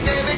que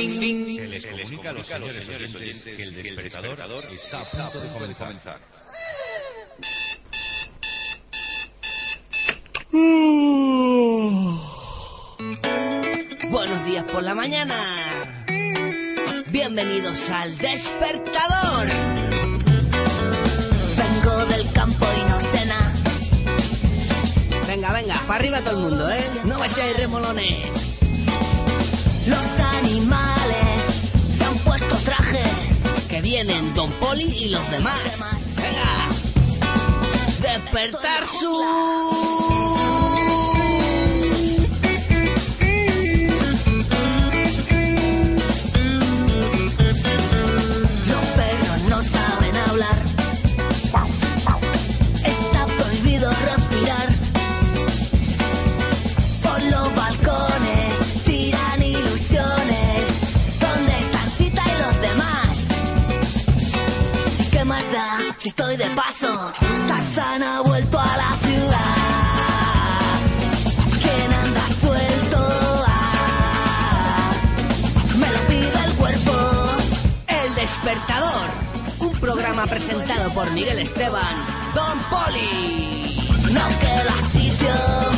el despertador está a punto de comenzar. Buenos días por la mañana. Bienvenidos al despertador. Vengo del campo y no cena. Venga, venga, para arriba todo el mundo, ¿eh? No hay remolones. Los animales Que vienen Don Poli y los demás. Venga. Despertar su... estoy de paso? Tarzán ha vuelto a la ciudad. ¿Quién anda suelto? Ah, me lo pide el cuerpo. El despertador. Un programa presentado por Miguel Esteban. Don Poli. No queda sitio.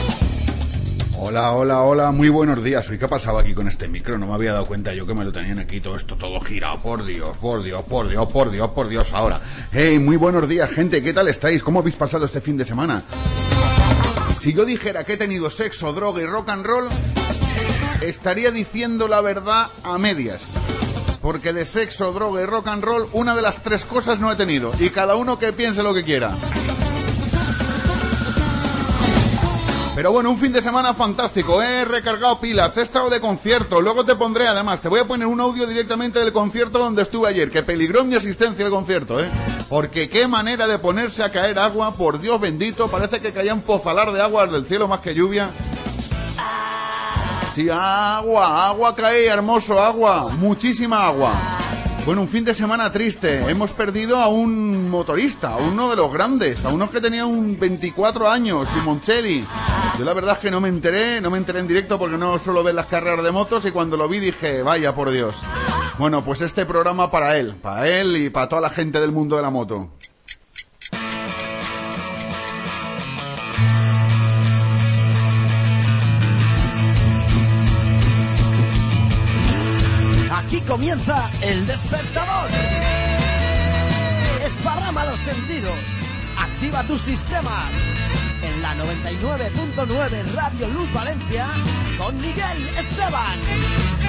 Hola, hola, hola, muy buenos días. Hoy, ¿qué ha pasado aquí con este micro? No me había dado cuenta yo que me lo tenían aquí todo esto, todo girado. Por Dios, por Dios, por Dios, por Dios, por Dios, ahora. Hey, muy buenos días, gente. ¿Qué tal estáis? ¿Cómo habéis pasado este fin de semana? Si yo dijera que he tenido sexo, droga y rock and roll, estaría diciendo la verdad a medias. Porque de sexo, droga y rock and roll, una de las tres cosas no he tenido. Y cada uno que piense lo que quiera. Pero bueno, un fin de semana fantástico. He recargado pilas, he estado de concierto. Luego te pondré, además, te voy a poner un audio directamente del concierto donde estuve ayer. Que peligró mi asistencia al concierto, ¿eh? Porque qué manera de ponerse a caer agua, por Dios bendito. Parece que caían pozalar de agua del cielo más que lluvia. Sí, agua, agua caía, hermoso, agua. Muchísima agua. Bueno, un fin de semana triste. Hemos perdido a un motorista, a uno de los grandes, a uno que tenía un 24 años, Simoncelli. Yo la verdad es que no me enteré, no me enteré en directo porque no suelo ver las carreras de motos y cuando lo vi dije, vaya por Dios. Bueno, pues este programa para él, para él y para toda la gente del mundo de la moto. Comienza el despertador. Esparrama los sentidos. Activa tus sistemas. En la 99.9 Radio Luz Valencia con Miguel Esteban.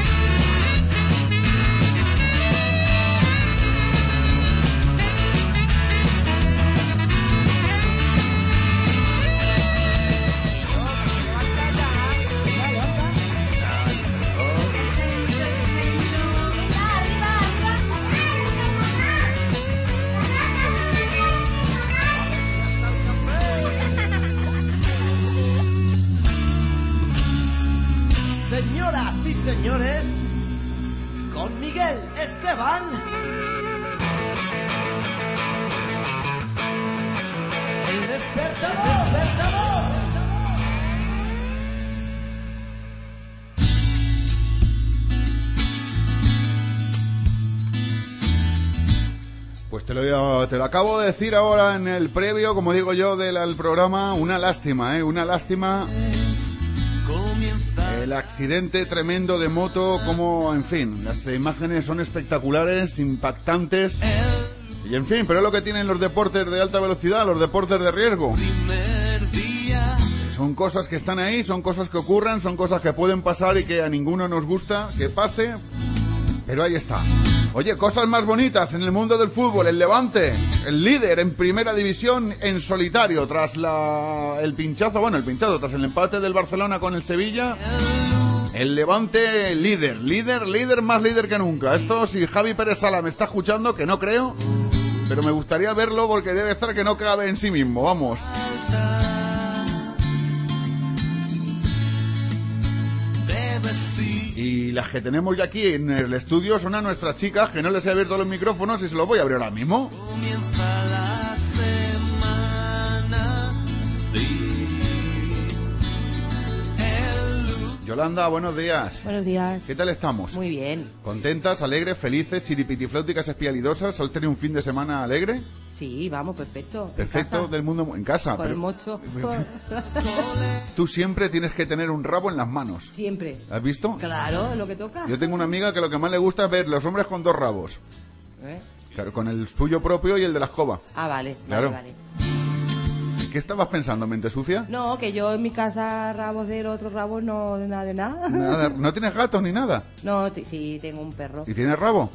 Señores, con Miguel Esteban. El despertador. Pues te lo, te lo acabo de decir ahora en el previo, como digo yo, del programa. Una lástima, ¿eh? Una lástima. El accidente tremendo de moto, como, en fin, las imágenes son espectaculares, impactantes. Y en fin, pero es lo que tienen los deportes de alta velocidad, los deportes de riesgo. Son cosas que están ahí, son cosas que ocurren, son cosas que pueden pasar y que a ninguno nos gusta que pase. Pero ahí está. Oye, cosas más bonitas en el mundo del fútbol. El Levante, el líder en primera división en solitario tras la, el pinchazo, bueno, el pinchazo, tras el empate del Barcelona con el Sevilla. El Levante líder, líder, líder, más líder que nunca. Esto si Javi Pérez Sala me está escuchando, que no creo, pero me gustaría verlo porque debe estar que no cabe en sí mismo, vamos. Y las que tenemos ya aquí en el estudio son a nuestras chicas, que no les he abierto los micrófonos y se los voy a abrir ahora mismo. Comienza la semana, sí. El lu- Yolanda, buenos días. Buenos días. ¿Qué tal estamos? Muy bien. ¿Contentas, alegres, felices, chiripitifláuticas, espialidosas? ¿Has tenido un fin de semana alegre? Sí, vamos, perfecto. Perfecto, casa, del mundo en casa. Con el mocho. tú siempre tienes que tener un rabo en las manos. Siempre. ¿Has visto? Claro, lo que toca. Yo tengo una amiga que lo que más le gusta es ver los hombres con dos rabos. ¿Eh? Claro, con el suyo propio y el de la escoba. Ah, vale. Claro. Vale, vale. ¿Qué estabas pensando, mente sucia? No, que yo en mi casa rabos del otro rabo no de nada de nada. Nada, no tienes gatos ni nada. No, sí, tengo un perro. ¿Y tienes rabo?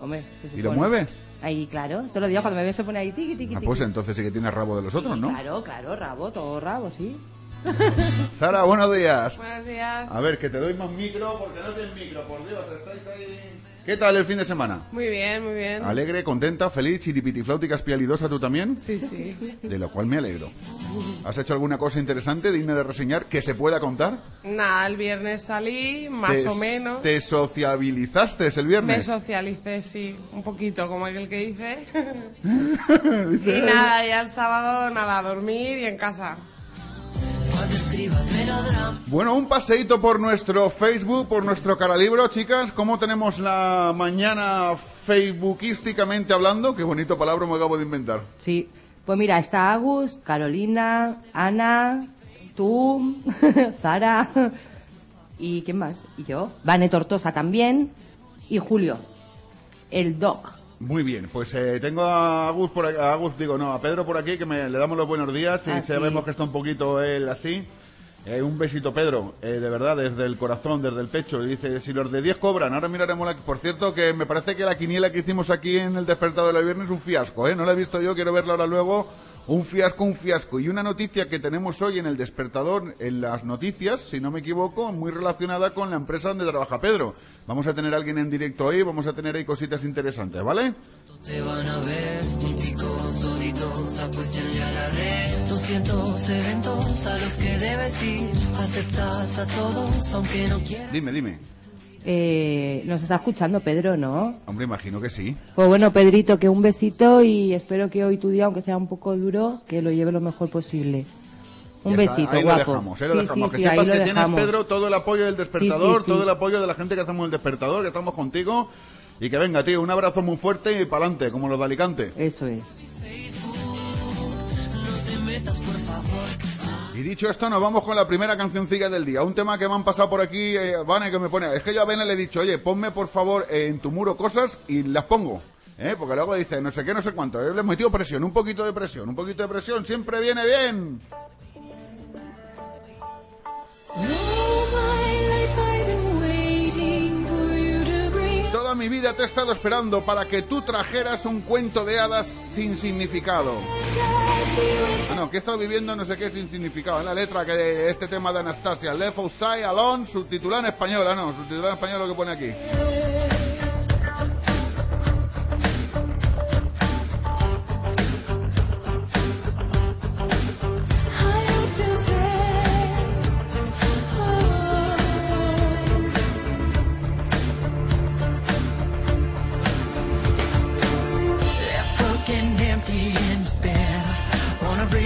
Hombre, ¿Y lo mueve? Ahí, claro. Todos los días cuando me ve se pone ahí tiqui, tiqui, Ah, tiqui. pues entonces sí que tienes rabo de los otros, Sí, ¿no? Claro, claro, rabo, todo rabo, sí. Sara, buenos días. Buenos días. A ver, que te doy más micro porque no tienes micro, por Dios, estáis ahí. ¿Qué tal el fin de semana? Muy bien, muy bien. Alegre, contenta, feliz, chiripitifláutica, espialidosa tú también, Sí, sí. de lo cual me alegro. ¿Has hecho alguna cosa interesante, digna de reseñar, que se pueda contar? Nada, el viernes salí, más o menos. ¿Te sociabilizaste el Me viernes? socialicé, sí, un poquito, como aquel que dice. y nada, ya el sábado, nada, a dormir y en casa. Bueno, un paseíto por nuestro Facebook, por nuestro caralibro, chicas. ¿Cómo tenemos la mañana facebookísticamente hablando? Qué bonito palabra me acabo de inventar. Sí. Pues mira, está Agus, Carolina, Ana, tú, Zara y ¿quién más? Y yo. Vane Tortosa también y Julio, el doc. Muy bien, pues eh, tengo a Agus por aquí, a Agus, digo, no, a Pedro por aquí, que me, le damos los buenos días y Ah, sabemos que está un poquito él así. Eh, un besito, Pedro, eh, de verdad, desde el corazón, desde el pecho. Y dice, si los de 10 cobran, ahora miraremos la... Por cierto, que me parece que la quiniela que hicimos aquí en el despertado del viernes es un fiasco, ¿eh? No la he visto yo, quiero verla ahora luego. Un fiasco, un fiasco. Y una noticia que tenemos hoy en el despertador, en las noticias, si no me equivoco, muy relacionada con la empresa donde trabaja Pedro. Vamos a tener a alguien en directo hoy, vamos a tener ahí cositas interesantes, ¿vale? Te van a ver a la red. 200 eventos a los que debes ir. Aceptas a todos, aunque no quieras. Dime, dime. Eh, nos está escuchando Pedro, ¿no? Hombre, imagino que sí. Pues bueno, Pedrito, que un besito y espero que hoy tu día, aunque sea un poco duro, que lo lleve lo mejor posible. Un besito, ahí guapo. lo dejamos, ahí lo Sí, dejamos. sí, que sí, ahí sepas lo que tienes, dejamos. Pedro, todo el apoyo del despertador, Sí, sí, sí. todo el apoyo de la gente que hacemos el despertador, que estamos contigo. Y que venga, tío, un abrazo muy fuerte y para adelante, como los de Alicante. Eso es. Y dicho esto, nos vamos con la primera cancioncilla del día. Un tema que me han pasado por aquí, eh, Vane, que me pone. Es que yo a Vane le he dicho, oye, ponme por favor eh, en tu muro cosas y las pongo. ¿eh? Porque luego dice, no sé qué, no sé cuánto. Yo le he metido presión, un poquito de presión, un poquito de presión, siempre viene bien. Mi vida te he estado esperando para que tú trajeras un cuento de hadas sin significado. Bueno, que he estado viviendo no sé qué sin significado. En la letra que de este tema de Anastasia, Left Outside Alone, subtitulado en español. Ah, no, subtitulado en español lo que pone aquí.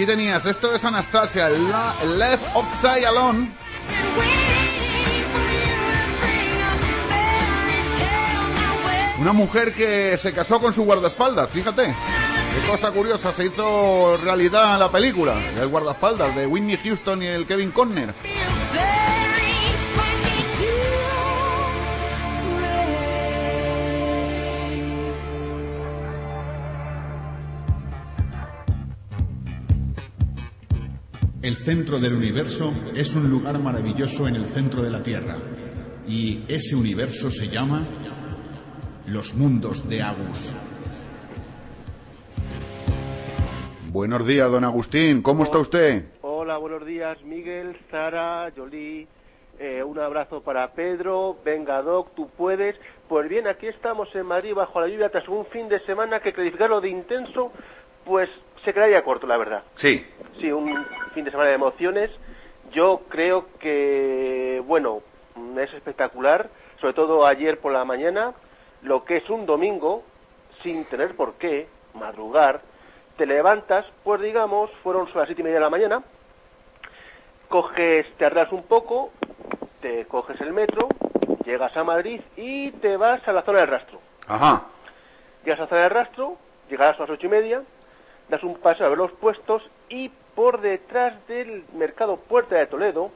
aquí tenías, esto es Anastasia, la, Left Upside Alone. Una mujer que se casó con su guardaespaldas, fíjate. Qué cosa curiosa, se hizo realidad la película, el guardaespaldas de Whitney Houston y el Kevin Conner. El centro del universo es un lugar maravilloso en el centro de la Tierra. Y ese universo se llama los mundos de Agus. Buenos días, don Agustín. ¿Cómo está usted? Hola, buenos días, Miguel, Sara, Jolie. Eh, un abrazo para Pedro. Venga, Doc, tú puedes. Pues bien, aquí estamos en Madrid bajo la lluvia tras un fin de semana que calificarlo de intenso, pues se quedaría corto, la verdad. Sí. Sí, un fin de semana de emociones. Yo creo que, bueno, es espectacular, sobre todo ayer por la mañana, lo que es un domingo, sin tener por qué madrugar, te levantas, pues digamos, fueron las siete y media de la mañana, coges, te arreglas un poco, te coges el metro, llegas a Madrid y te vas a la zona del rastro. Ajá. Llegas a la zona del rastro, llegarás a las ocho y media, das un paseo a ver los puestos y por detrás del mercado Puerta de Toledo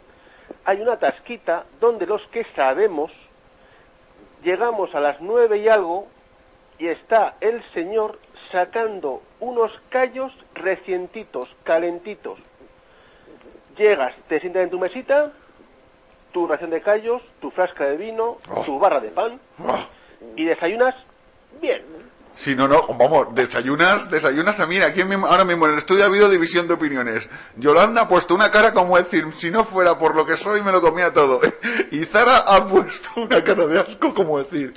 hay una tasquita donde los que sabemos llegamos a las nueve y algo y está el señor sacando unos callos recientitos, calentitos. Llegas, te sientas en tu mesita, tu ración de callos, tu frasca de vino, Oh. tu barra de pan y desayunas bien. Si no, no, vamos, desayunas, desayunas a mira, aquí ahora mismo en el estudio ha habido división de opiniones. Yolanda ha puesto una cara como decir, si no fuera por lo que soy me lo comía todo. Y Zara ha puesto una cara de asco como decir,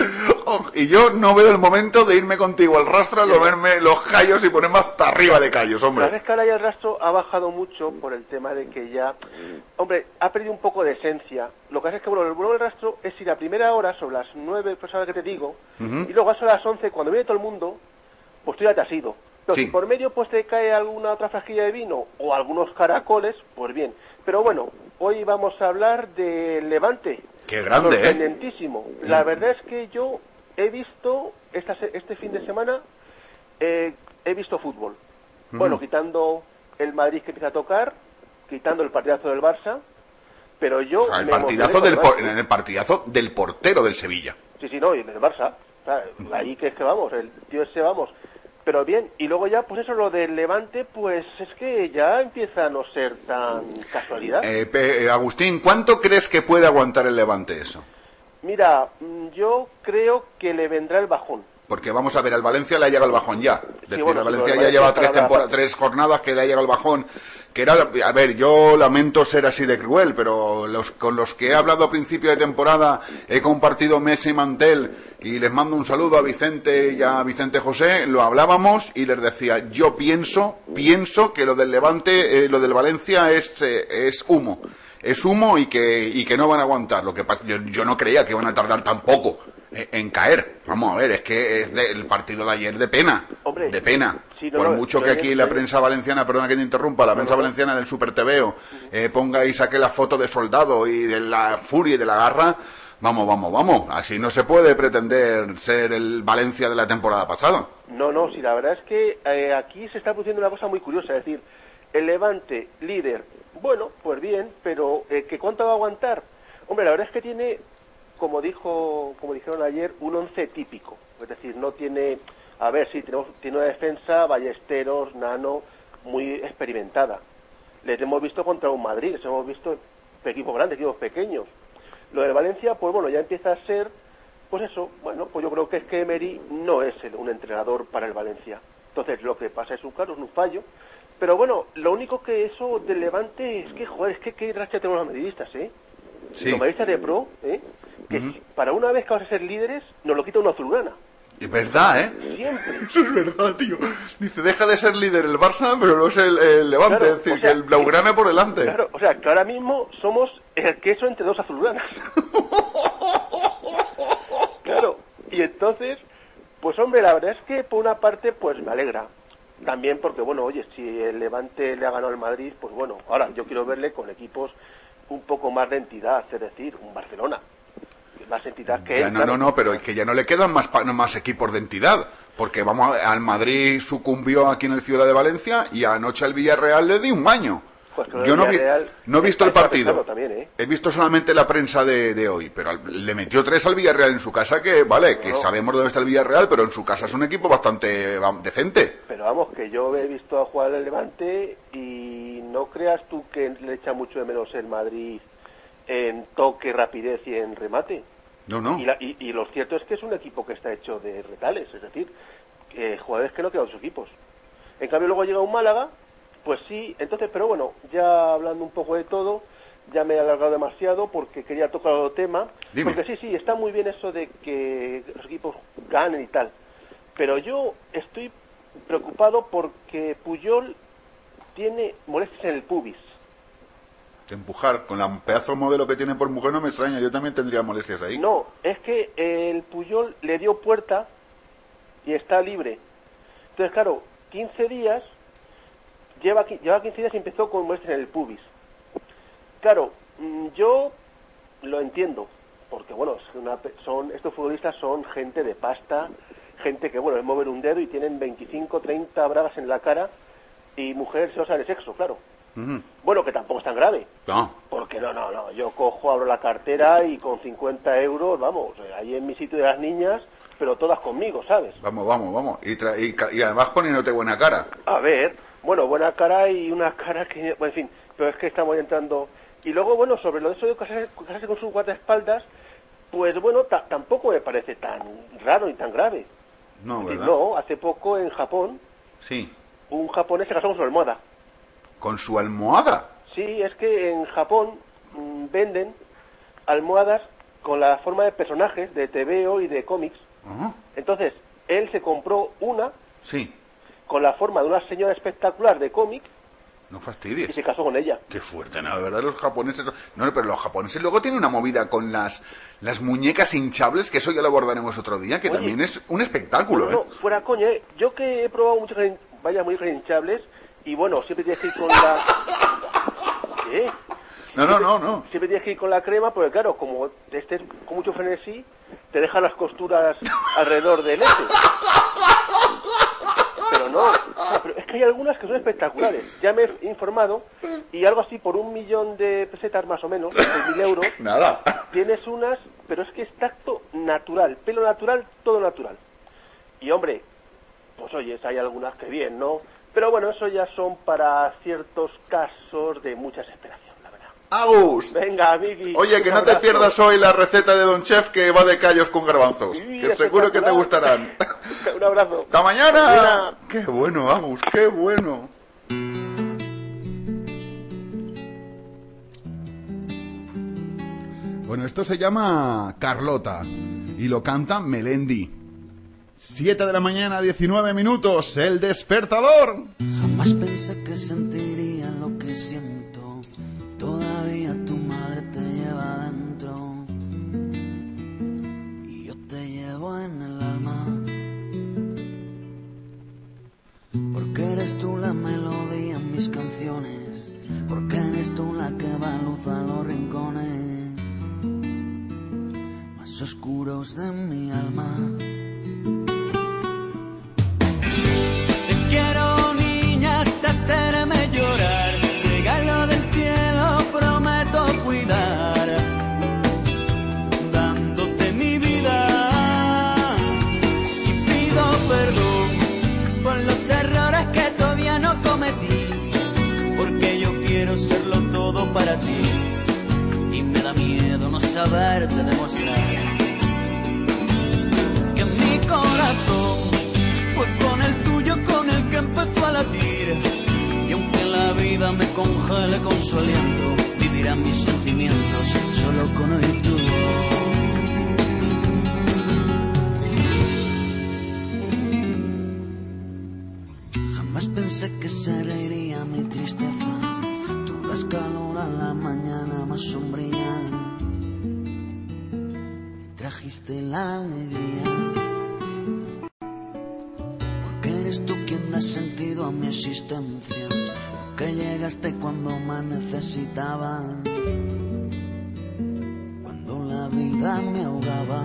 "Oh", y yo no veo el momento de irme contigo al rastro a comerme los callos y ponerme hasta arriba de callos, La hombre. escala y el rastro ha bajado mucho por el tema de que ya, hombre, ha perdido un poco de esencia. Lo que pasa es que, bueno, el vuelo del rastro es ir a primera hora, sobre las nueve, pues ahora que te digo, y luego a eso a las once, cuando viene todo el mundo, pues tú ya te has ido. Pero Sí. si por medio pues te cae alguna otra frasquilla de vino o algunos caracoles, pues bien. Pero bueno, hoy vamos a hablar de Levante. Qué grande, ¿eh? Sorprendentísimo. La verdad es que yo he visto esta este fin de semana, eh, he visto fútbol. Bueno, quitando el Madrid que empieza a tocar, quitando el partidazo del Barça, pero yo... Ah, El me partidazo del, por- en el partidazo del portero del Sevilla. Sí, sí, no, y del Barça. Ahí que es que vamos, el tío ese vamos. Pero bien, y luego ya, pues eso, lo del Levante, pues es que ya empieza a no ser tan casualidad. Eh, pe- eh, Agustín, ¿cuánto crees que puede aguantar el Levante eso? Mira, mm, yo creo que le vendrá el bajón. Porque vamos a ver, al Valencia le ha llegado el bajón ya. Es decir, bueno, al Valencia ya lleva tres, tres jornadas que le ha llegado el bajón. Que era, a ver, yo lamento ser así de cruel, pero los, con los que he hablado a principio de temporada he compartido mesa y mantel y les mando un saludo a Vicente y a Vicente José, lo hablábamos y les decía, yo pienso, pienso que lo del Levante, eh, lo del Valencia es, eh, es humo. Es humo y que, y que no van a aguantar. Lo que yo, yo no creía que iban a tardar tampoco en caer. Vamos a ver, es que es de- el partido de ayer de pena. Hombre, de pena. sí, no, Por mucho que aquí la prensa valenciana, perdona que te interrumpa, la prensa valenciana del Super TVO eh, ponga y saque la foto de soldado y de la furia y de la garra, vamos, vamos, vamos. Así no se puede pretender ser el Valencia de la temporada pasada. No, no, sí, la verdad es que eh, aquí se está produciendo una cosa muy curiosa, es decir, el Levante, líder, bueno, pues bien, pero eh, ¿que cuánto va a aguantar? Hombre, la verdad es que tiene, como dijo, como dijeron ayer, un once típico, es decir, no tiene, a ver, sí, tenemos, tiene una defensa, Ballesteros, Nano, muy experimentada. Les hemos visto contra un Madrid, les hemos visto equipos grandes, equipos pequeños. Lo de Valencia, pues bueno, ya empieza a ser, pues eso, bueno, pues yo creo que es que Emery no es el- un entrenador para el Valencia. Entonces lo que pasa es un claro, es un fallo. Pero bueno, lo único que eso del Levante es que, joder, es que qué racha tenemos los madridistas, ¿eh? Sí. Los madridistas de pro, ¿eh? Que para una vez que vamos a ser líderes, nos lo quita una azulgrana. Es verdad, ¿eh? Siempre. Eso es verdad, tío. Dice, deja de ser líder el Barça, pero no es el, el Levante. Claro, es decir, o sea, que el Blaugrana por delante. Claro, o sea, que ahora mismo somos el queso entre dos azulgranas. claro, y entonces, pues hombre, la verdad es que por una parte, pues me alegra. También porque, bueno, oye, si el Levante le ha ganado al Madrid, pues bueno, ahora yo quiero verle con equipos un poco más de entidad, es decir, un Barcelona. Más entidad que Ya él, no, claro. no, no, pero es que ya no le quedan más, más equipos de entidad. Porque vamos, a- al Madrid sucumbió aquí en el Ciudad de Valencia y anoche al Villarreal le di un baño. Pues Yo no, vi- no he visto el partido. también, ¿eh? He visto solamente la prensa de, de hoy, pero al- le metió tres al Villarreal en su casa, que vale, que No. sabemos dónde está el Villarreal, pero en su casa es un equipo bastante decente. Pero vamos, que yo he visto a jugar el Levante y no creas tú que le echa mucho de menos el Madrid en toque, rapidez y en remate. No, no. Y, la- y- y lo cierto es que es un equipo que está hecho de retales, es decir, eh, jugadores que no quedan sus equipos. En cambio luego llega un Málaga, pues sí, entonces, pero bueno, ya hablando un poco de todo, ya me he alargado demasiado porque quería tocar otro tema, Dime. porque sí, sí, está muy bien eso de que los equipos ganen y tal, pero yo estoy preocupado porque Puyol tiene molestias en el pubis. Que empujar con la pedazo modelo que tiene por mujer no me extraña, yo también tendría molestias ahí. No, es que el Puyol le dio puerta y está libre. Entonces, claro, 15 días, lleva, lleva 15 días y empezó con muestras en el pubis. Claro, mm, yo lo entiendo, porque bueno, son, estos futbolistas son gente de pasta, gente que, bueno, es mover un dedo y tienen 25, 30 bragas en la cara y mujeres se osan de sexo, claro. Bueno, que tampoco es tan grave. No. Porque no, no, no. Yo cojo, abro la cartera y con 50 euros, vamos, eh, ahí en mi sitio de las niñas, pero todas conmigo, ¿sabes? Vamos, vamos, vamos. Y, tra- y, y además poniéndote buena cara. A ver, bueno, buena cara y una cara que, bueno, en fin, pero es que estamos entrando. Y luego, bueno, sobre lo de eso de casarse, casarse con sus guardaespaldas, pues bueno, ta- tampoco me parece tan raro ni tan grave. No, ¿verdad? no, hace poco en Japón, Sí. un japonés se casó con su almohada. Con su almohada. Sí, es que en Japón mm, venden almohadas con la forma de personajes de TVO y de cómics. Entonces, él se compró una Sí. con la forma de una señora espectacular de cómic No y fastidies. se casó con ella. Qué fuerte, ¿no? De verdad, los japoneses... No, pero los japoneses luego tienen una movida con las, las muñecas hinchables, que eso ya lo abordaremos otro día, que Oye. también es un espectáculo, No, ¿eh? fuera coña, ¿eh? yo que he probado muchas muy hinchables y bueno, siempre tienes que ir con la... ¿Qué? No, no, no, no. Siempre tienes que ir con la crema, porque claro, como estés con mucho frenesí, te dejan las costuras alrededor del este. Pero no, pero es que hay algunas que son espectaculares. Ya me he informado y algo así por un millón de pesetas más o menos, mil euros, Nada. tienes unas, pero es que es tacto natural, pelo natural, todo natural. Y hombre, pues oye, hay algunas que bien, ¿no? Pero bueno, eso ya son para ciertos casos de mucha desesperación, la verdad. Agus. Venga, Vicky. Oye, que no te pierdas hoy la receta de Don Chef que va de callos con garbanzos. Sí, Que seguro que te gustarán. un abrazo. ¡Hasta mañana! Mañana. ¡Qué bueno, Agus! ¡Qué bueno! Bueno, esto se llama Carlota y lo canta Melendi. 7 de la mañana, 19 minutos, el despertador. Jamás pensé que sentiría lo que siento. Todavía tu madre te lleva dentro. Y yo te llevo en el alma. Porque eres tú la melodía en mis canciones. Porque eres tú la que da luz a los rincones más oscuros de mi alma. Hacerme llorar. Regalo del cielo, prometo cuidar. Dándote mi vida. Y pido perdón por los errores que todavía no cometí. Porque yo quiero serlo todo para ti. Y me da miedo no saberte demostrar que mi corazón fue con el tuyo con el que empezó a latir. Vida me congele con su aliento, vivirán mis sentimientos solo con tu voz. Jamás pensé que se reiría mi tristeza. Tú das calor a la mañana más sombría. Trajiste la alegría. Porque eres tú quien da sentido a mi existencia, que llegaste cuando más necesitaba, cuando la vida me ahogaba.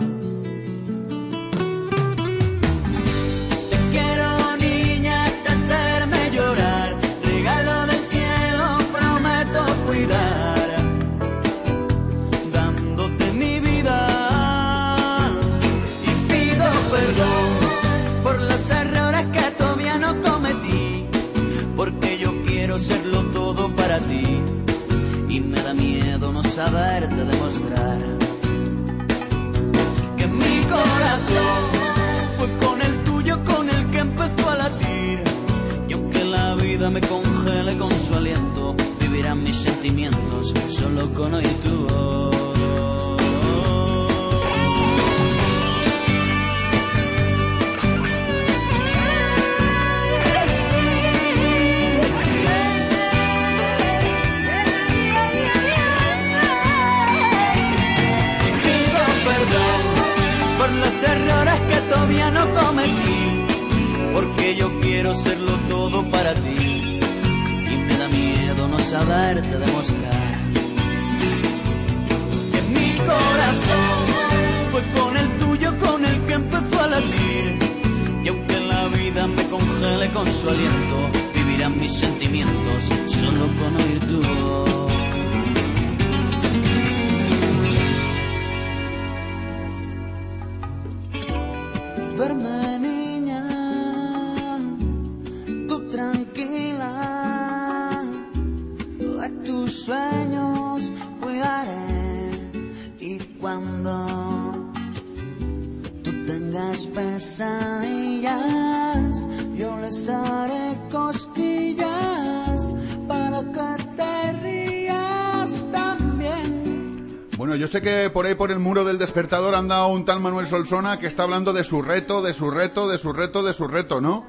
Despertador anda un tal Manuel Solsona que está hablando de su reto, de su reto, de su reto, de su reto, ¿no?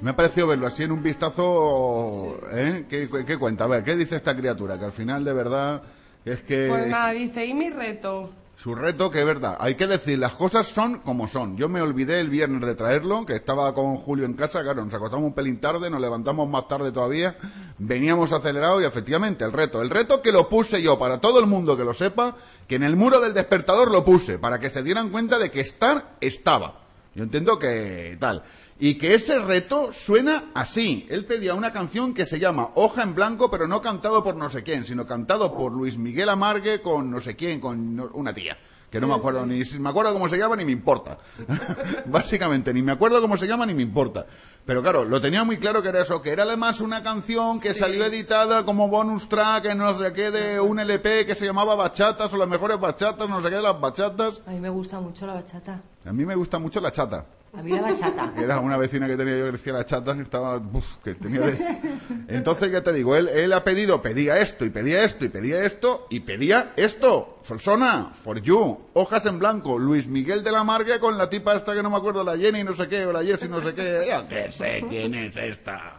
Me ha parecido verlo así en un vistazo, ¿eh? ¿Qué, qué cuenta? A ver, ¿qué dice esta criatura? Que al final, de verdad, es que... Pues nada, dice, ¿y mi reto? Su reto, que es verdad. Hay que decir, las cosas son como son. Yo me olvidé el viernes de traerlo, que estaba con Julio en casa, claro, nos acostamos un pelín tarde, nos levantamos más tarde todavía, veníamos acelerados y efectivamente, el reto. El reto que lo puse yo, para todo el mundo que lo sepa, que en el muro del despertador lo puse, para que se dieran cuenta de que estar estaba. Yo entiendo que tal. Y que ese reto suena así. Él pedía una canción que se llama Hoja en Blanco, pero no cantado por no sé quién, sino cantado por Luis Miguel Amargue con no sé quién, con no- una tía. Que no me acuerdo ni si me acuerdo cómo se llama ni me importa. Básicamente, ni me acuerdo cómo se llama ni me importa. Pero claro, lo tenía muy claro que era eso, que era además una canción que salió editada como bonus track en no sé qué de un LP que se llamaba Bachatas o las mejores bachatas, no sé qué de las bachatas. A mí me gusta mucho la bachata. A mí me gusta mucho la chata. A mí la bachata. Era una vecina que tenía yo que decía la chata que estaba uf, que tenía de- entonces ya te digo él, él ha pedido pedía esto y pedía esto y pedía esto y pedía esto. Solsona for you. Hojas en blanco. Luis Miguel de la Marga con la tipa esta que no me acuerdo la Jenny no sé qué o la Jessie no sé qué. Ya que sé quién es esta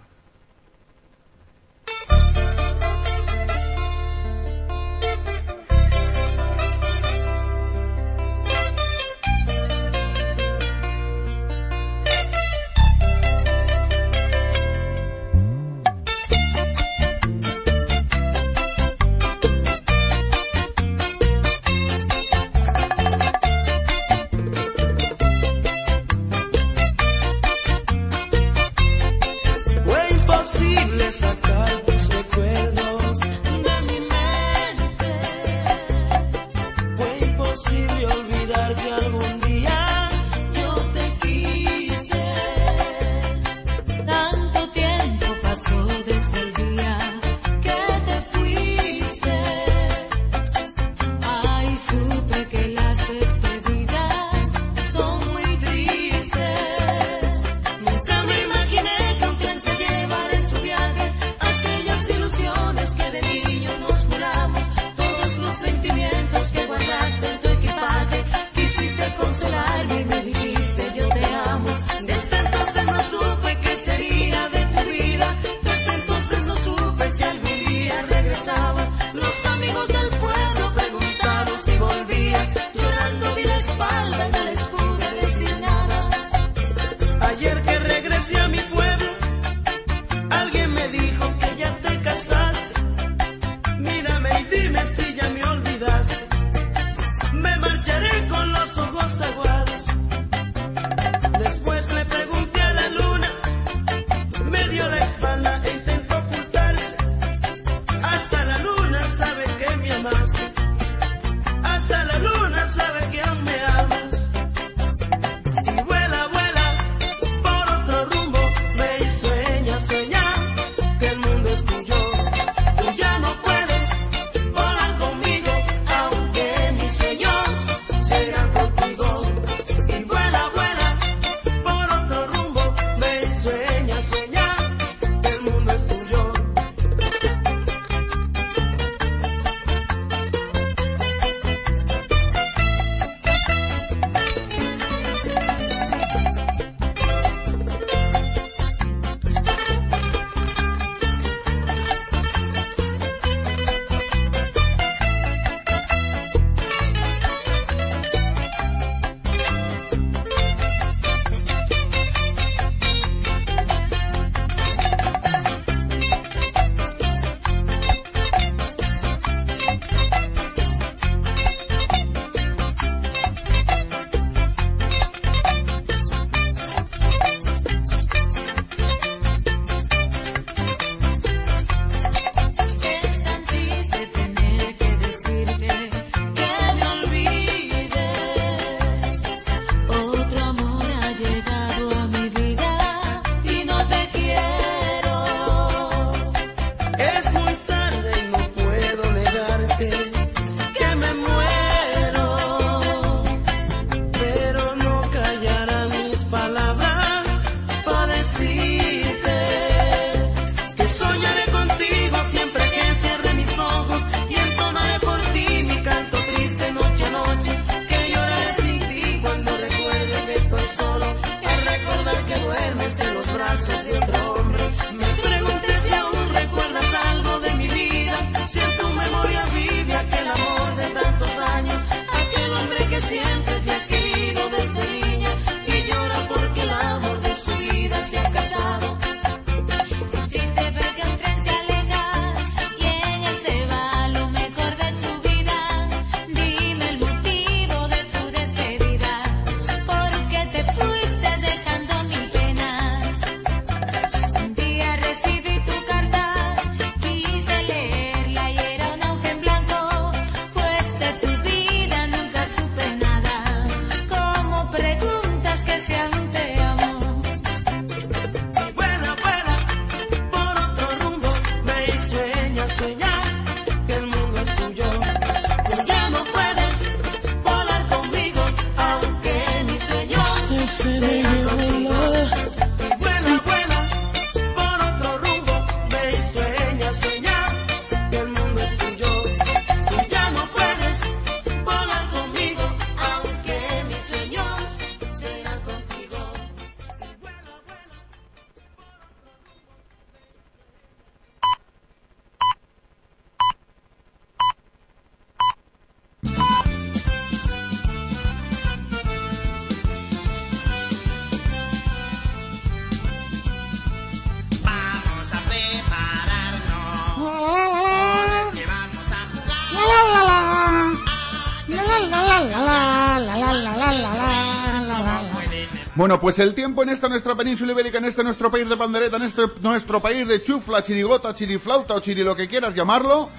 Pues el tiempo en esta nuestra península ibérica, en este nuestro país de pandereta, en este nuestro país de chufla, chirigota, chiriflauta o chiri lo que quieras llamarlo.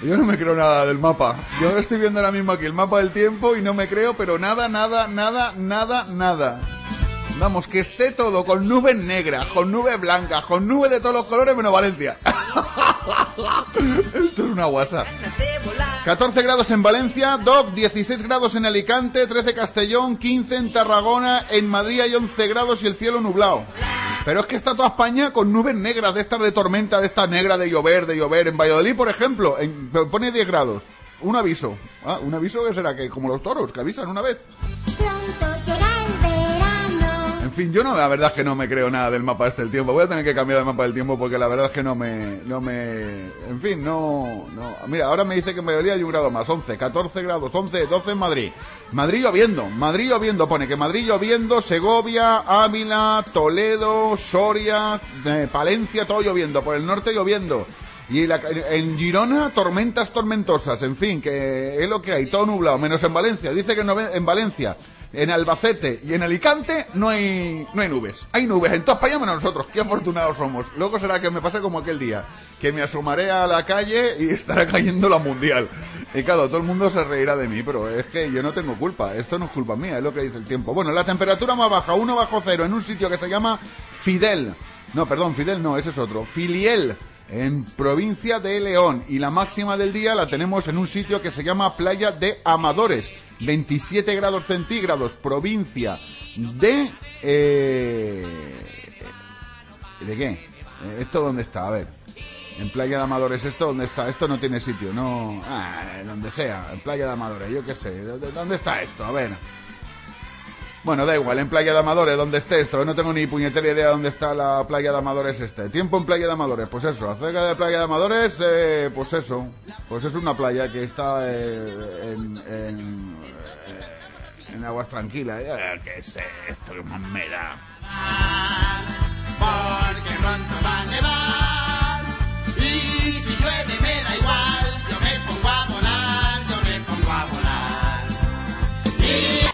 Yo no me creo nada del mapa. Yo estoy viendo ahora mismo aquí el mapa del tiempo y no me creo, pero nada, nada, nada, nada, nada. Vamos, que esté todo con nubes negras, con nubes blancas, con nubes de todos los colores menos Valencia. Esto es una guasa. 14 grados en Valencia, DOC 16 grados en Alicante, 13 Castellón, 15 en Tarragona, en Madrid hay 11 grados y el cielo nublado. Pero es que está toda España con nubes negras de estas de tormenta, de estas negras de llover, de llover. En Valladolid, por ejemplo, en, pone 10 grados. Un aviso. Ah, un aviso que será que como los toros, que avisan una vez fin, yo no, la verdad es que no me creo nada del mapa este del tiempo. Voy a tener que cambiar el mapa del tiempo porque la verdad es que no me, no me, en fin, no, no. Mira, ahora me dice que en Valladolid hay un grado más, 11, 14 grados, 11, 12 en Madrid. Madrid lloviendo, Madrid lloviendo, pone que Madrid lloviendo, Segovia, Ávila, Toledo, Soria, eh, Palencia, todo lloviendo, por el norte lloviendo. Y la- en Girona, tormentas tormentosas, en fin, que es lo que hay, todo nublado, menos en Valencia. Dice que no en Valencia, en Albacete y en Alicante no hay, no hay nubes. Hay nubes en todas para allá menos nosotros, qué afortunados somos. Luego será que me pase como aquel día, que me asomaré a la calle y estará cayendo la mundial. Y claro, todo el mundo se reirá de mí, pero es que yo no tengo culpa, esto no es culpa mía, es lo que dice el tiempo. Bueno, la temperatura más baja, 1 bajo cero, en un sitio que se llama Fidel. No, perdón, Fidel no, ese es otro. Filiel, en provincia de León. Y la máxima del día la tenemos en un sitio que se llama Playa de Amadores. 27 grados centígrados, provincia de... eh, ¿De qué? Eh, ¿Esto dónde está? A ver. En Playa de Amadores, ¿esto dónde está? Esto no tiene sitio, no... Ah, donde sea, en Playa de Amadores, yo qué sé. ¿Dónde, dónde está esto? A ver. Bueno, da igual, en Playa de Amadores, donde esté esto, no tengo ni puñetera idea dónde está la Playa de Amadores este. Tiempo en Playa de Amadores, pues eso, acerca de Playa de Amadores, eh, pues eso, pues es una playa que está eh, en, en, eh, en aguas tranquilas. Eh, ¿Qué sé esto? ¿Qué más me da? Porque pronto va a nevar. Y si llueve me da igual, yo me pongo a volar, yo me pongo a volar. Y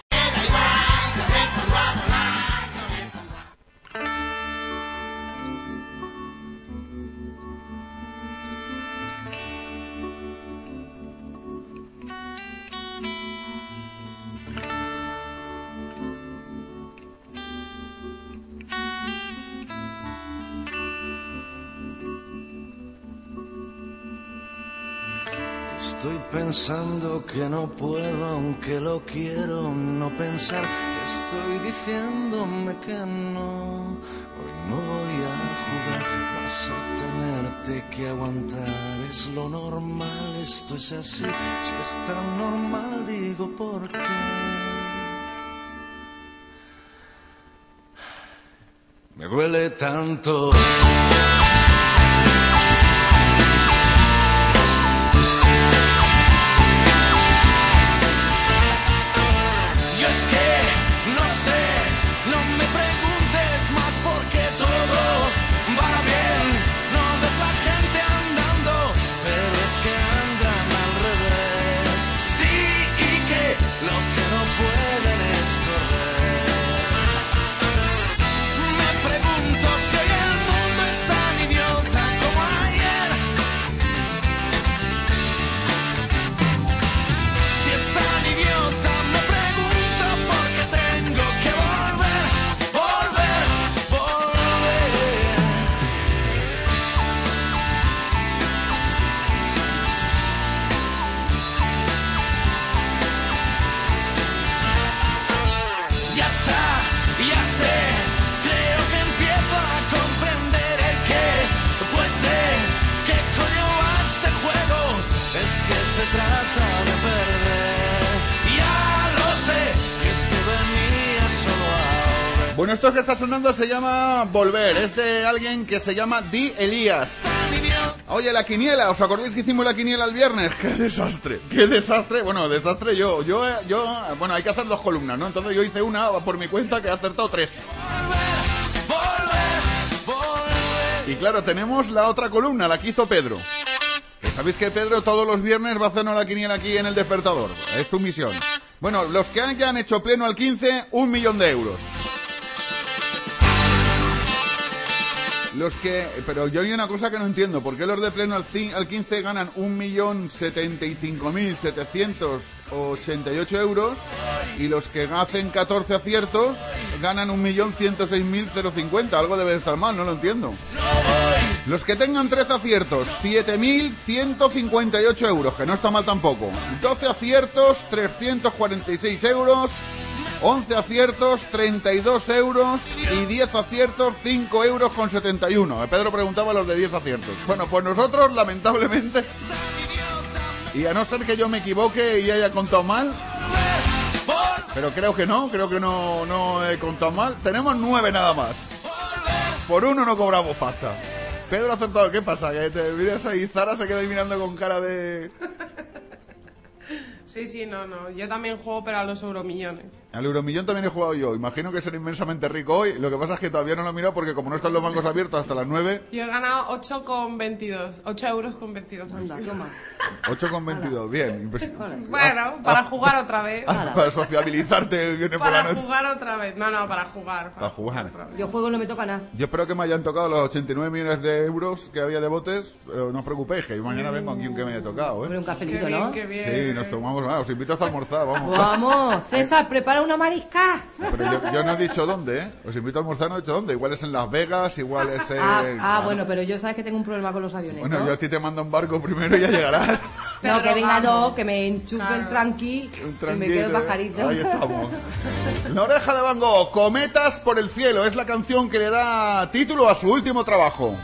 Estoy pensando que no puedo, aunque lo quiero no pensar. Estoy diciéndome que no, hoy no voy a jugar. Vas a tenerte que aguantar, es lo normal, esto es así. Si es tan normal, digo por qué. Me duele tanto. Se llama Volver. Es de alguien que se llama Di Elías. Oye, la quiniela, ¿os acordáis que hicimos la quiniela el viernes? ¡Qué desastre! ¡Qué desastre! Bueno, desastre yo. Yo, yo, bueno, hay que hacer dos columnas, ¿no? Entonces yo hice una por mi cuenta que he acertado tres. Y claro, tenemos la otra columna, la que hizo Pedro. Que sabéis que Pedro todos los viernes va a hacernos la quiniela aquí en el despertador. Es su misión. Bueno, los que hayan hecho pleno al 15, un millón de euros. Los que... Pero yo hay una cosa que no entiendo. ¿Por qué los de pleno al, al 15 ganan 1.075.788 euros y los que hacen 14 aciertos ganan 1.106.050? Algo debe de estar mal, no lo entiendo. Los que tengan 13 aciertos, 7.158 euros, que no está mal tampoco. 12 aciertos, 346 euros. 11 aciertos, 32 euros. Y 10 aciertos, 5 euros con 71. Pedro preguntaba los de 10 aciertos. Bueno, pues nosotros, lamentablemente, y a no ser que yo me equivoque y haya contado mal, Pero creo que no, creo que no, no he contado mal. Tenemos nueve nada más. Por uno no cobramos pasta. Pedro ha acertado, ¿qué pasa? Que te miras ahí, Zara se queda ahí mirando con cara de... Sí, sí, no, no. Yo también juego, pero a los euromillones. Al Euromillón también he jugado yo. Imagino que seré inmensamente rico hoy. Lo que pasa es que todavía no lo he mirado porque como no están los bancos abiertos hasta las 9, Yo he ganado 8 con 22. 8 euros con 22. Anda, toma. 8,22. Bien. Bueno, para jugar otra vez. Ah, para sociabilizarte el viernes por la Para noche. jugar otra vez. No, no, para jugar. Para jugar. Yo juego y no me toca nada. Yo espero que me hayan tocado los 89 millones de euros que había de botes. Pero no os preocupéis, que mañana vengo aquí un que me haya tocado, Hombre, ¿eh? un cafelito, Qué bien, ¿no? qué bien. Sí, nos tomamos. ah, os invito hasta almorzar, vamos. Vamos, César, prepara una marisca. Pero yo, yo no he dicho dónde, ¿eh? Os invito a almorzar, no he dicho dónde. Igual es en Las Vegas, igual es en... Ah, ah, claro. bueno, pero yo sabes que tengo un problema con los aviones. Bueno, ¿no? yo a ti te mando un barco primero y ya llegarás. No, que venga dos, que me enchufe el tranqui y me quedo pajarito. Ahí estamos. La oreja de Van Gogh, Cometas por el cielo, es la canción que le da título a su último trabajo.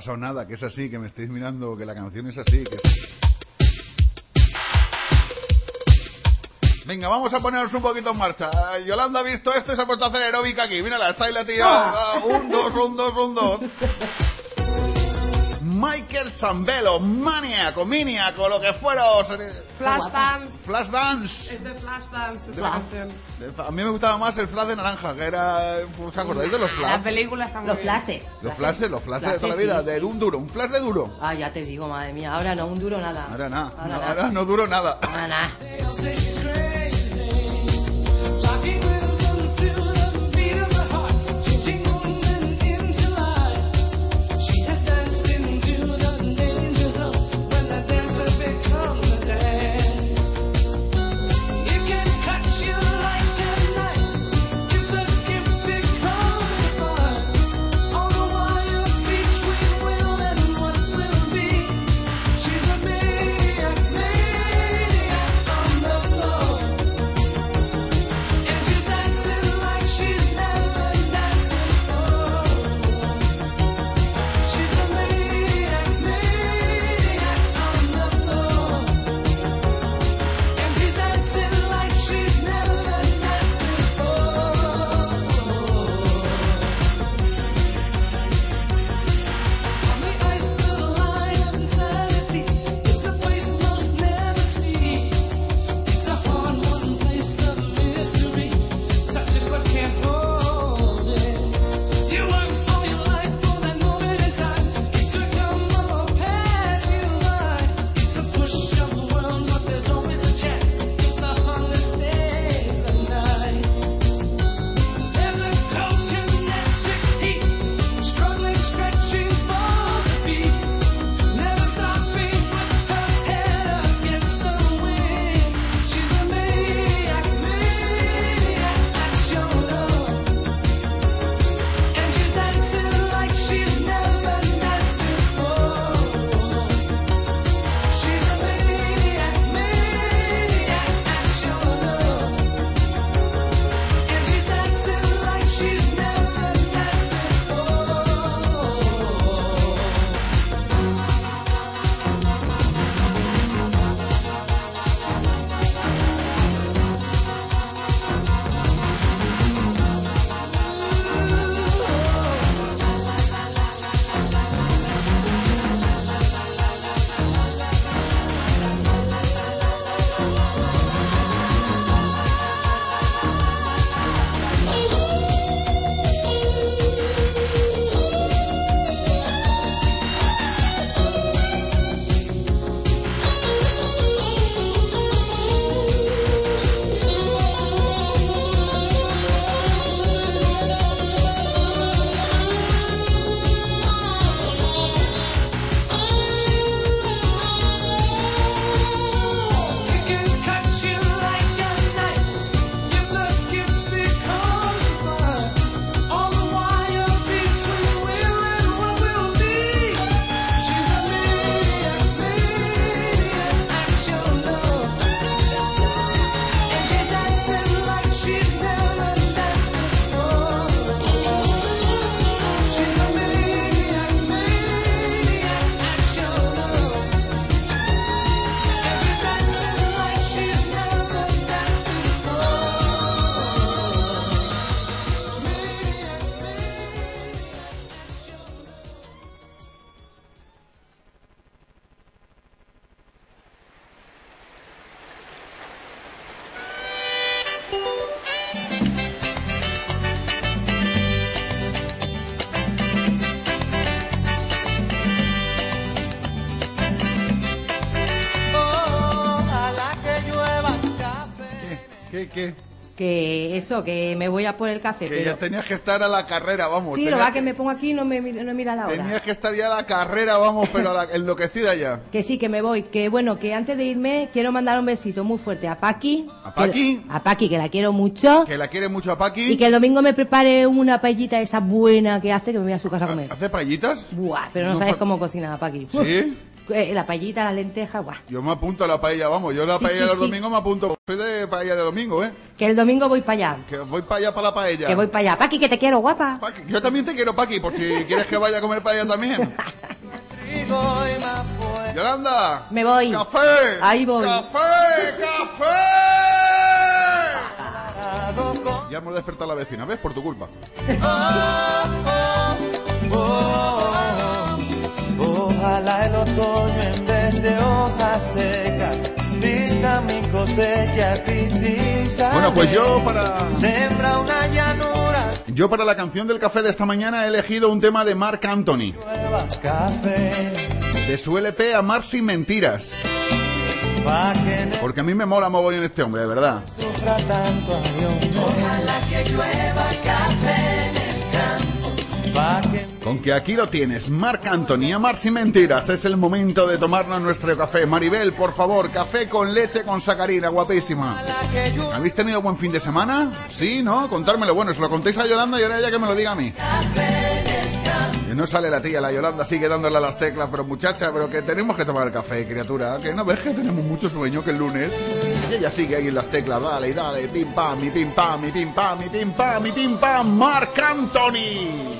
Pasado nada, que es así, que me estáis mirando, que la canción es así. Que... Venga, vamos a ponernos un poquito en marcha. Ah, Yolanda ha visto esto y se ha puesto a hacer aeróbica aquí. Mírala, está ahí la tía. Ah, un, dos, un, dos, un, dos. Michael Zambello, Maniaco, Miniaco, lo que fuera. Flashdance. Flashdance. Es de Flashdance esta canción. A mí me gustaba más el flash de naranja, que era... ¿Os acordáis de los La flash? película está muy Los flashes. Los flashes, los flashes de toda la vida, sí, de sí. un duro, un flash de duro. Ah, ya te digo, madre mía. Ahora no, un duro nada. Ahora nada, Ahora no, nada. ahora no duro nada. Ahora nada. ¿Qué, qué? Que eso, que me voy a por el café, Que pero... ya tenías que estar a la carrera, vamos. Sí, lo va que me pongo aquí y no me mira- no mira la hora. Tenías que estar ya a la carrera, vamos, pero a la- enloquecida ya. Que sí, que me voy. Que bueno, que antes de irme quiero mandar un besito muy fuerte a Paqui. ¿A Paqui? Que- a Paqui, que la quiero mucho. Que la quiere mucho a Paqui. Y que el domingo me prepare una paellita esa buena que hace, que me voy a su casa a comer. ¿Hace paellitas? Buah, pero no, No sabes cómo cocina Paqui. ¿Sí? Eh, La paellita, la lenteja, buah. Yo me apunto a la paella, vamos. Yo la Sí, paella sí, del sí. domingo me apunto. Soy de paella de domingo, ¿eh? Que el domingo voy para allá. Que voy para allá para la paella. Que voy para allá. Paqui, que te quiero, guapa. Paqui, Yo también te quiero, Paqui, por si quieres que vaya a comer paella también. Yolanda. Me voy. ¡Café! Ahí voy. ¡Café! ¡Café! Ya hemos despertado a la vecina, ¿ves? Por tu culpa. Ojalá el otoño en vez de hojas secas pinta mi cosecha artificial. Bueno, pues yo para... Sembra una llanura, Yo para la canción del café de esta mañana he elegido un tema de Marc Anthony. nueva café. De su LP Amar sin mentiras. Porque a mí me mola mogollón este hombre, de verdad. sufra tanto avión. Ojalá que llueva Con que aquí lo tienes, Marc Anthony, Amar sin mentiras. Es el momento de tomarnos nuestro café. Maribel, por favor, café con leche con sacarina, guapísima. ¿Habéis tenido buen fin de semana? Sí, ¿no? Contármelo. Bueno, se lo contéis a Yolanda y ahora ella que me lo diga a mí. No sale la tía, la Yolanda sigue dándole a las teclas, pero muchacha, pero que tenemos que tomar el café, criatura. Que no ves que tenemos mucho sueño que el lunes. Y ella sigue ahí en las teclas, dale dale, pim pam, y pim pam, y pim pam, y pim pam, y pim pam, Marc Anthony.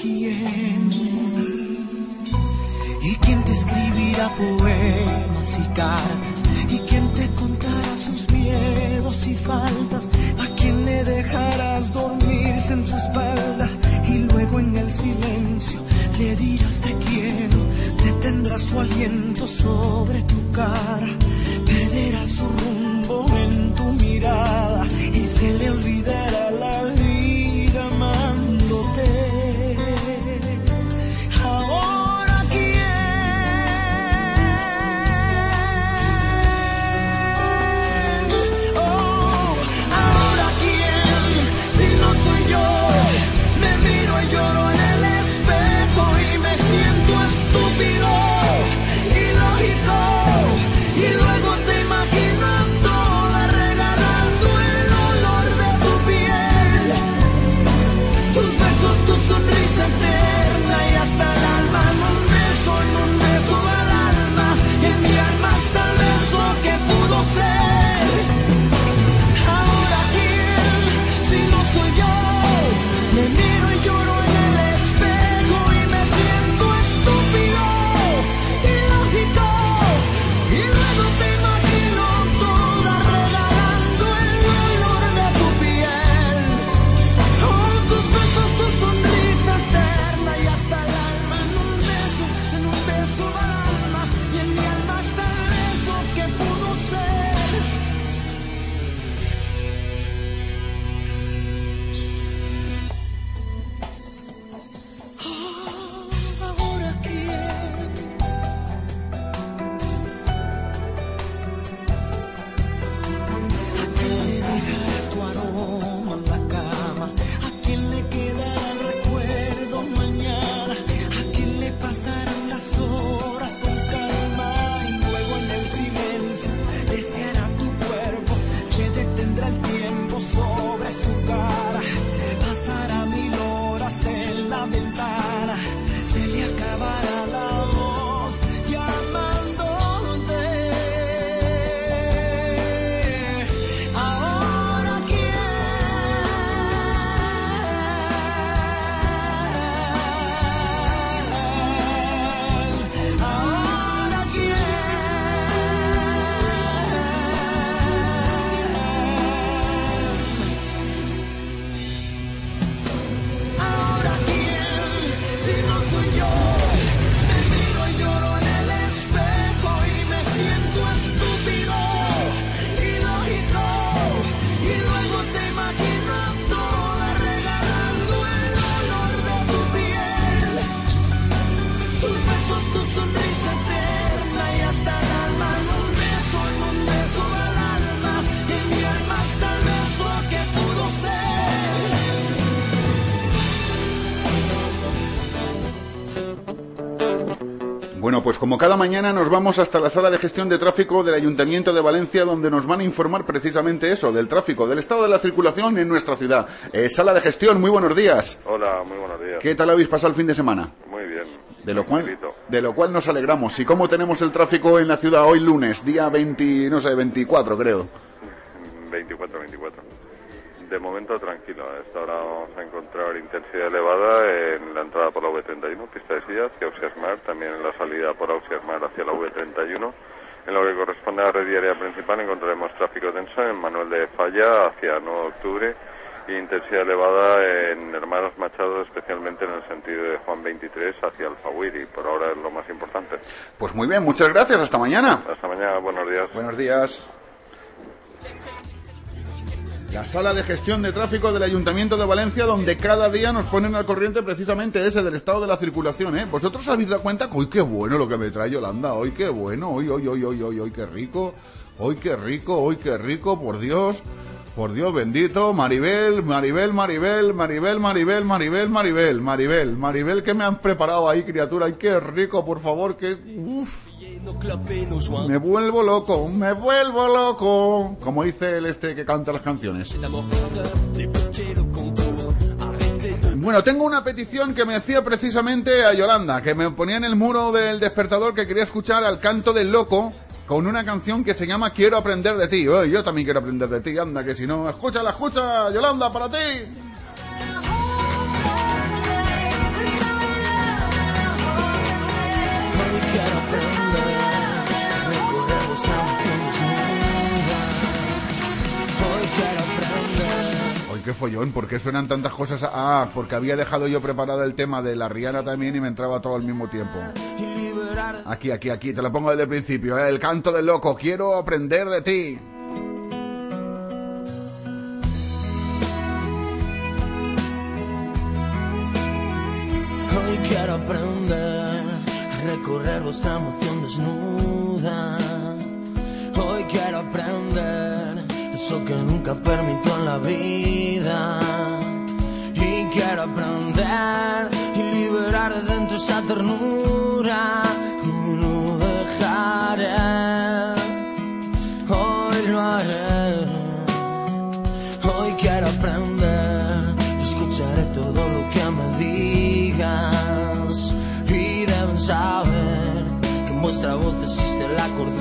Quién y quién te escribirá poemas y cartas y quién te contará sus miedos y faltas a quién le dejarás dormirse en tu espalda y luego en el silencio le dirás te quiero detendrás su aliento sobre tu cara perderás su rumbo en tu mirada y se le olvidará como cada mañana nos vamos hasta la sala de gestión de tráfico del Ayuntamiento de Valencia, donde nos van a informar precisamente eso, del tráfico, del estado de la circulación en nuestra ciudad. Eh, sala de gestión, muy buenos días. Hola, muy buenos días. ¿Qué tal habéis pasado el fin de semana? Muy bien. De lo cual, de lo cual nos alegramos. ¿Y cómo tenemos el tráfico en la ciudad hoy lunes, día 20, no sé, 24 creo? 24, 24. De momento tranquilo. A esta hora vamos a encontrar intensidad elevada en la entrada por la V31, pista de sillas, y Ausias Mar, también en la salida por Ausias Mar hacia la V31. En lo que corresponde a la red diaria principal encontraremos tráfico denso en Manuel de Falla hacia 9 de octubre y intensidad elevada en Hermanos Machado, especialmente en el sentido de Juan 23 hacia Alfaguiri. Por ahora es lo más importante. Pues muy bien, muchas gracias, hasta mañana. Hasta mañana, buenos días. Buenos días. La sala de gestión de tráfico del Ayuntamiento de Valencia, donde cada día nos ponen al corriente precisamente ese del estado de la circulación, ¿eh? ¿Vosotros os habéis dado cuenta? ¡Uy, qué bueno lo que me trae Yolanda! ¡Hoy qué bueno! ¡Hoy, hoy, hoy, hoy, hoy, hoy, qué rico! ¡Hoy qué rico! ¡Hoy qué rico! ¡Por Dios! ¡Por Dios bendito! Maribel, Maribel, Maribel, Maribel, Maribel, Maribel, Maribel, Maribel, Maribel, ¿qué me han preparado ahí, criatura? ¡Ay, qué rico! Por favor, que... ¡Uf! Me vuelvo loco, me vuelvo loco. Como dice el este que canta las canciones. Bueno, tengo una petición que me hacía precisamente a Yolanda, que me ponía en el muro del despertador que quería escuchar al canto del loco con una canción que se llama Quiero aprender de ti. Oye, yo también quiero aprender de ti, anda, que si no, escúchala, escucha, Yolanda, para ti. Qué follón, ¿por qué suenan tantas cosas? Ah, porque había dejado yo preparado el tema de la Rihanna también y me entraba todo al mismo tiempo. Aquí, aquí, aquí, te lo pongo desde el principio. ¿eh? El canto del loco, quiero aprender de ti. Hoy quiero aprender a recorrer vuestra emoción desnuda. Hoy quiero aprender eso que nunca permito en la vida. Y quiero aprender y liberar de dentro esa ternura. No dejaré, hoy lo haré. Hoy quiero aprender y escucharé todo lo que me digas. Y deben saber que en vuestra voz existe la cordura.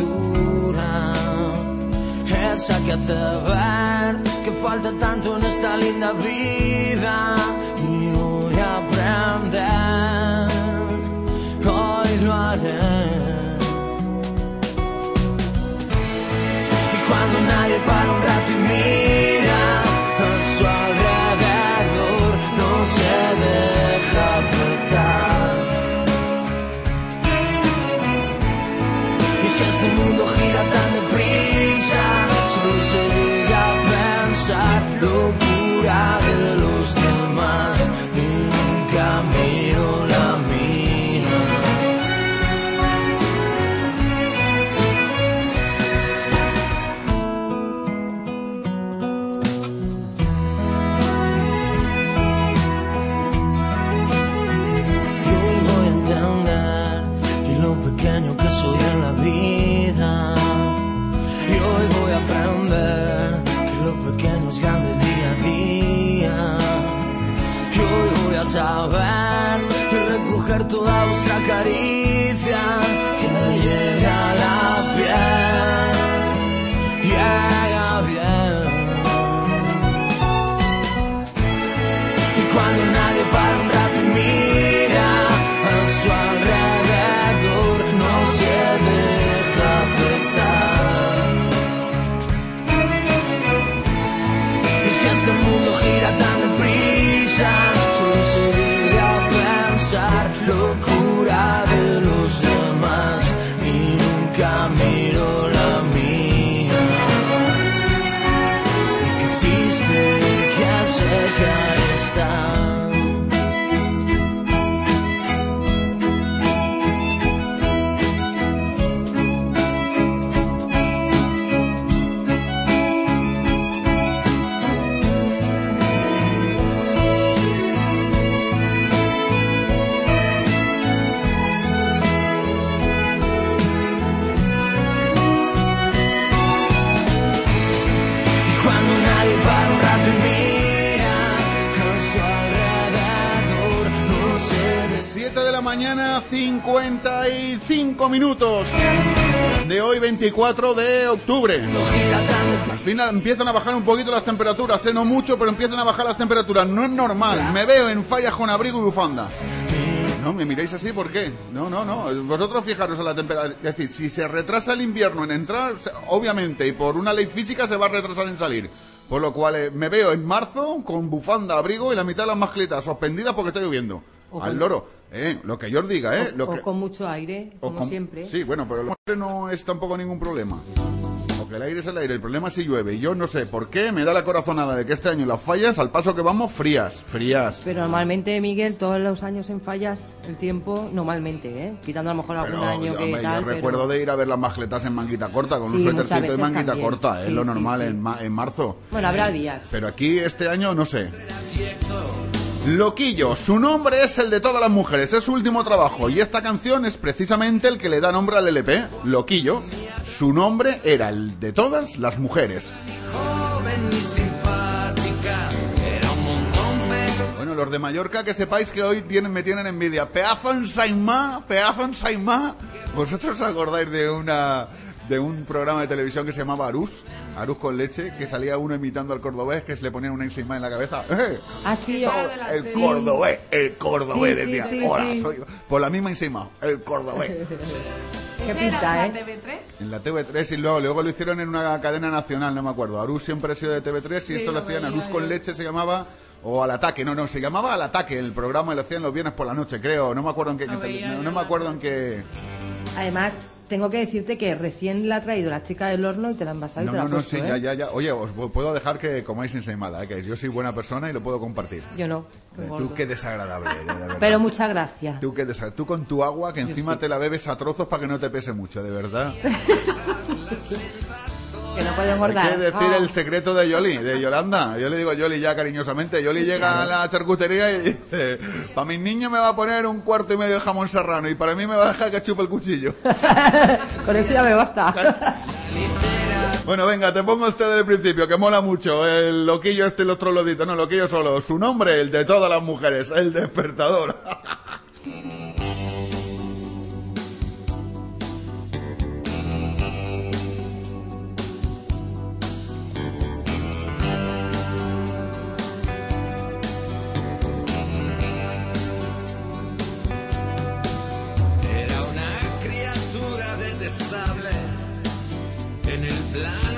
Esa que hace ver que falta tanto en esta linda vida. Y voy a aprender, hoy lo haré. Y cuando nadie para un rato y mira 55 minutos de hoy 24 de octubre. Al final empiezan a bajar un poquito las temperaturas, sé no mucho, pero empiezan a bajar las temperaturas. No es normal, me veo en fallas con abrigo y bufanda. No, me miráis así, ¿por qué? No, no, no. Vosotros fijaros a la temperatura. Es decir, si se retrasa el invierno en entrar, obviamente, y por una ley física se va a retrasar en salir. Por lo cual eh, me veo en marzo con bufanda, abrigo y la mitad de las mascletas suspendidas porque está lloviendo. O Al con- loro. Eh, lo que yo os diga, ¿eh? Lo o que... con mucho aire, o como con- siempre. Sí, bueno, pero el aire no es tampoco ningún problema. Porque el aire es el aire, el problema es si llueve. Y yo no sé por qué me da la corazonada de que este año las fallas, al paso que vamos, frías, frías. Pero normalmente, Miguel, todos los años en fallas, el tiempo, normalmente, ¿eh? Quitando a lo mejor algún Pero, año que hombre, tal, yo pero- recuerdo de ir a ver las mascletas en manguita corta, con Sí, un suétercito de manguita también. corta, es Sí, lo sí, normal sí. En, ma- en marzo. Bueno, habrá días. Pero aquí este año no sé. Loquillo, su nombre es el de todas las mujeres, es su último trabajo y esta canción es precisamente el que le da nombre al LP, Loquillo. Su nombre era el de todas las mujeres. Joven y simpática, era un montón pero Bueno, los de Mallorca que sepáis que hoy tienen, me tienen envidia. Pedazo en Saimá, pedazo en Saimá. ¿Vosotros os acordáis de una de un programa de televisión que se llamaba Arús? Arús con leche, que salía uno imitando al cordobés, que se le ponían una ensaimá en la cabeza. ¡Eh! Ah, sí, yo- El sí. cordobés, el cordobés, Sí, decía. sí, Hola, sí. soy... Por la misma ensaimá, el cordobés. Qué ¿Ese era pinta, la ¿eh? TV3? En la TV3 y luego, luego lo hicieron en una cadena nacional, no me acuerdo. Arús siempre ha sido de TV3 y Sí, esto lo lo hacían Arús con yo. leche se llamaba o al ataque, no, no, se llamaba al ataque el programa y lo hacían los viernes por la noche, creo, no me acuerdo en qué, no, me acuerdo en qué Además, tengo que decirte que recién la ha traído la chica del horno y te la han pasado y No, te la no, no, sí, ¿eh? ya, ya, ya. Oye, os pu- puedo dejar que comáis ensaimada, ¿eh? que yo soy buena persona y lo puedo compartir. Yo no. Tú qué desagradable, de verdad. Pero muchas gracias. Tú, qué tú con tu agua que encima sí. te la bebes a trozos para que no te pese mucho, de verdad. Que no puedo Hay engordar. que decir Ah. el secreto de Yoli, de Yolanda. Yo le digo Yoli ya cariñosamente. Yoli llega a la charcutería y dice, para mis niños me va a poner un cuarto y medio de jamón serrano y para mí me va a dejar que chupe el cuchillo. Con eso ya me basta. Bueno, venga, te pongo este del principio, que mola mucho. El loquillo este, el otro lodito. No, loquillo solo. Su nombre, el de todas las mujeres, el despertador. En el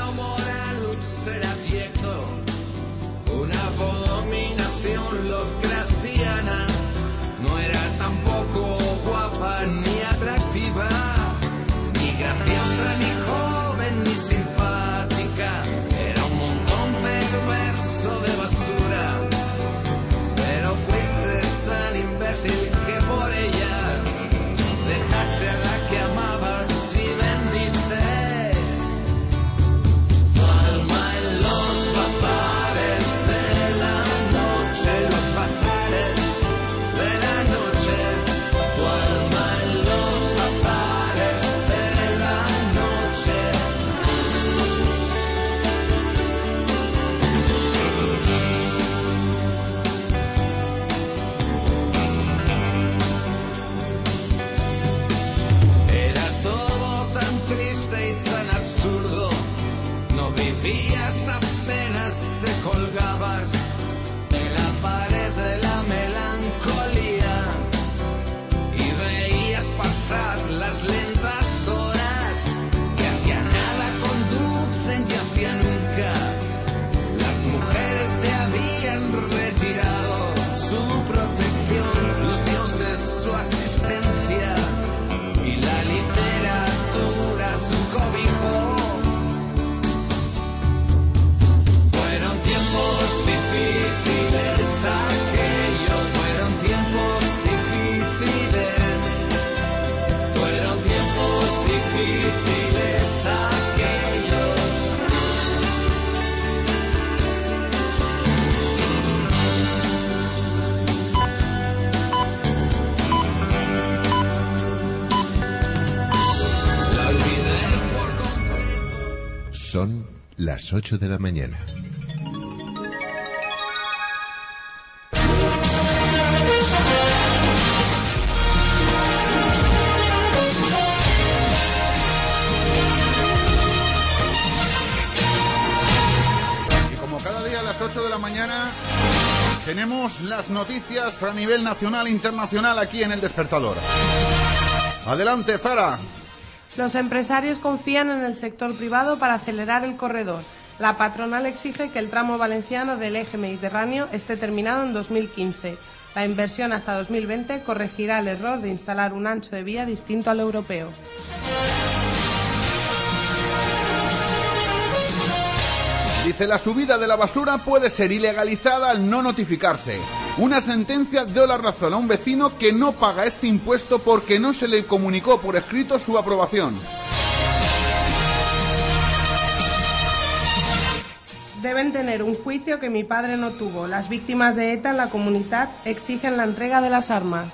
las 8 de la mañana. Y como cada día a las 8 de la mañana tenemos las noticias a nivel nacional e internacional aquí en el despertador. Adelante, Zara. Los empresarios confían en el sector privado para acelerar el corredor. La patronal exige que el tramo valenciano del eje mediterráneo esté terminado en 2015. La inversión hasta 2020 corregirá el error de instalar un ancho de vía distinto al europeo. Dice, la subida de la basura puede ser ilegalizada al no notificarse. Una sentencia dio la razón a un vecino que no paga este impuesto porque no se le comunicó por escrito su aprobación. Deben tener un juicio que mi padre no tuvo. Las víctimas de ETA en la comunidad exigen la entrega de las armas.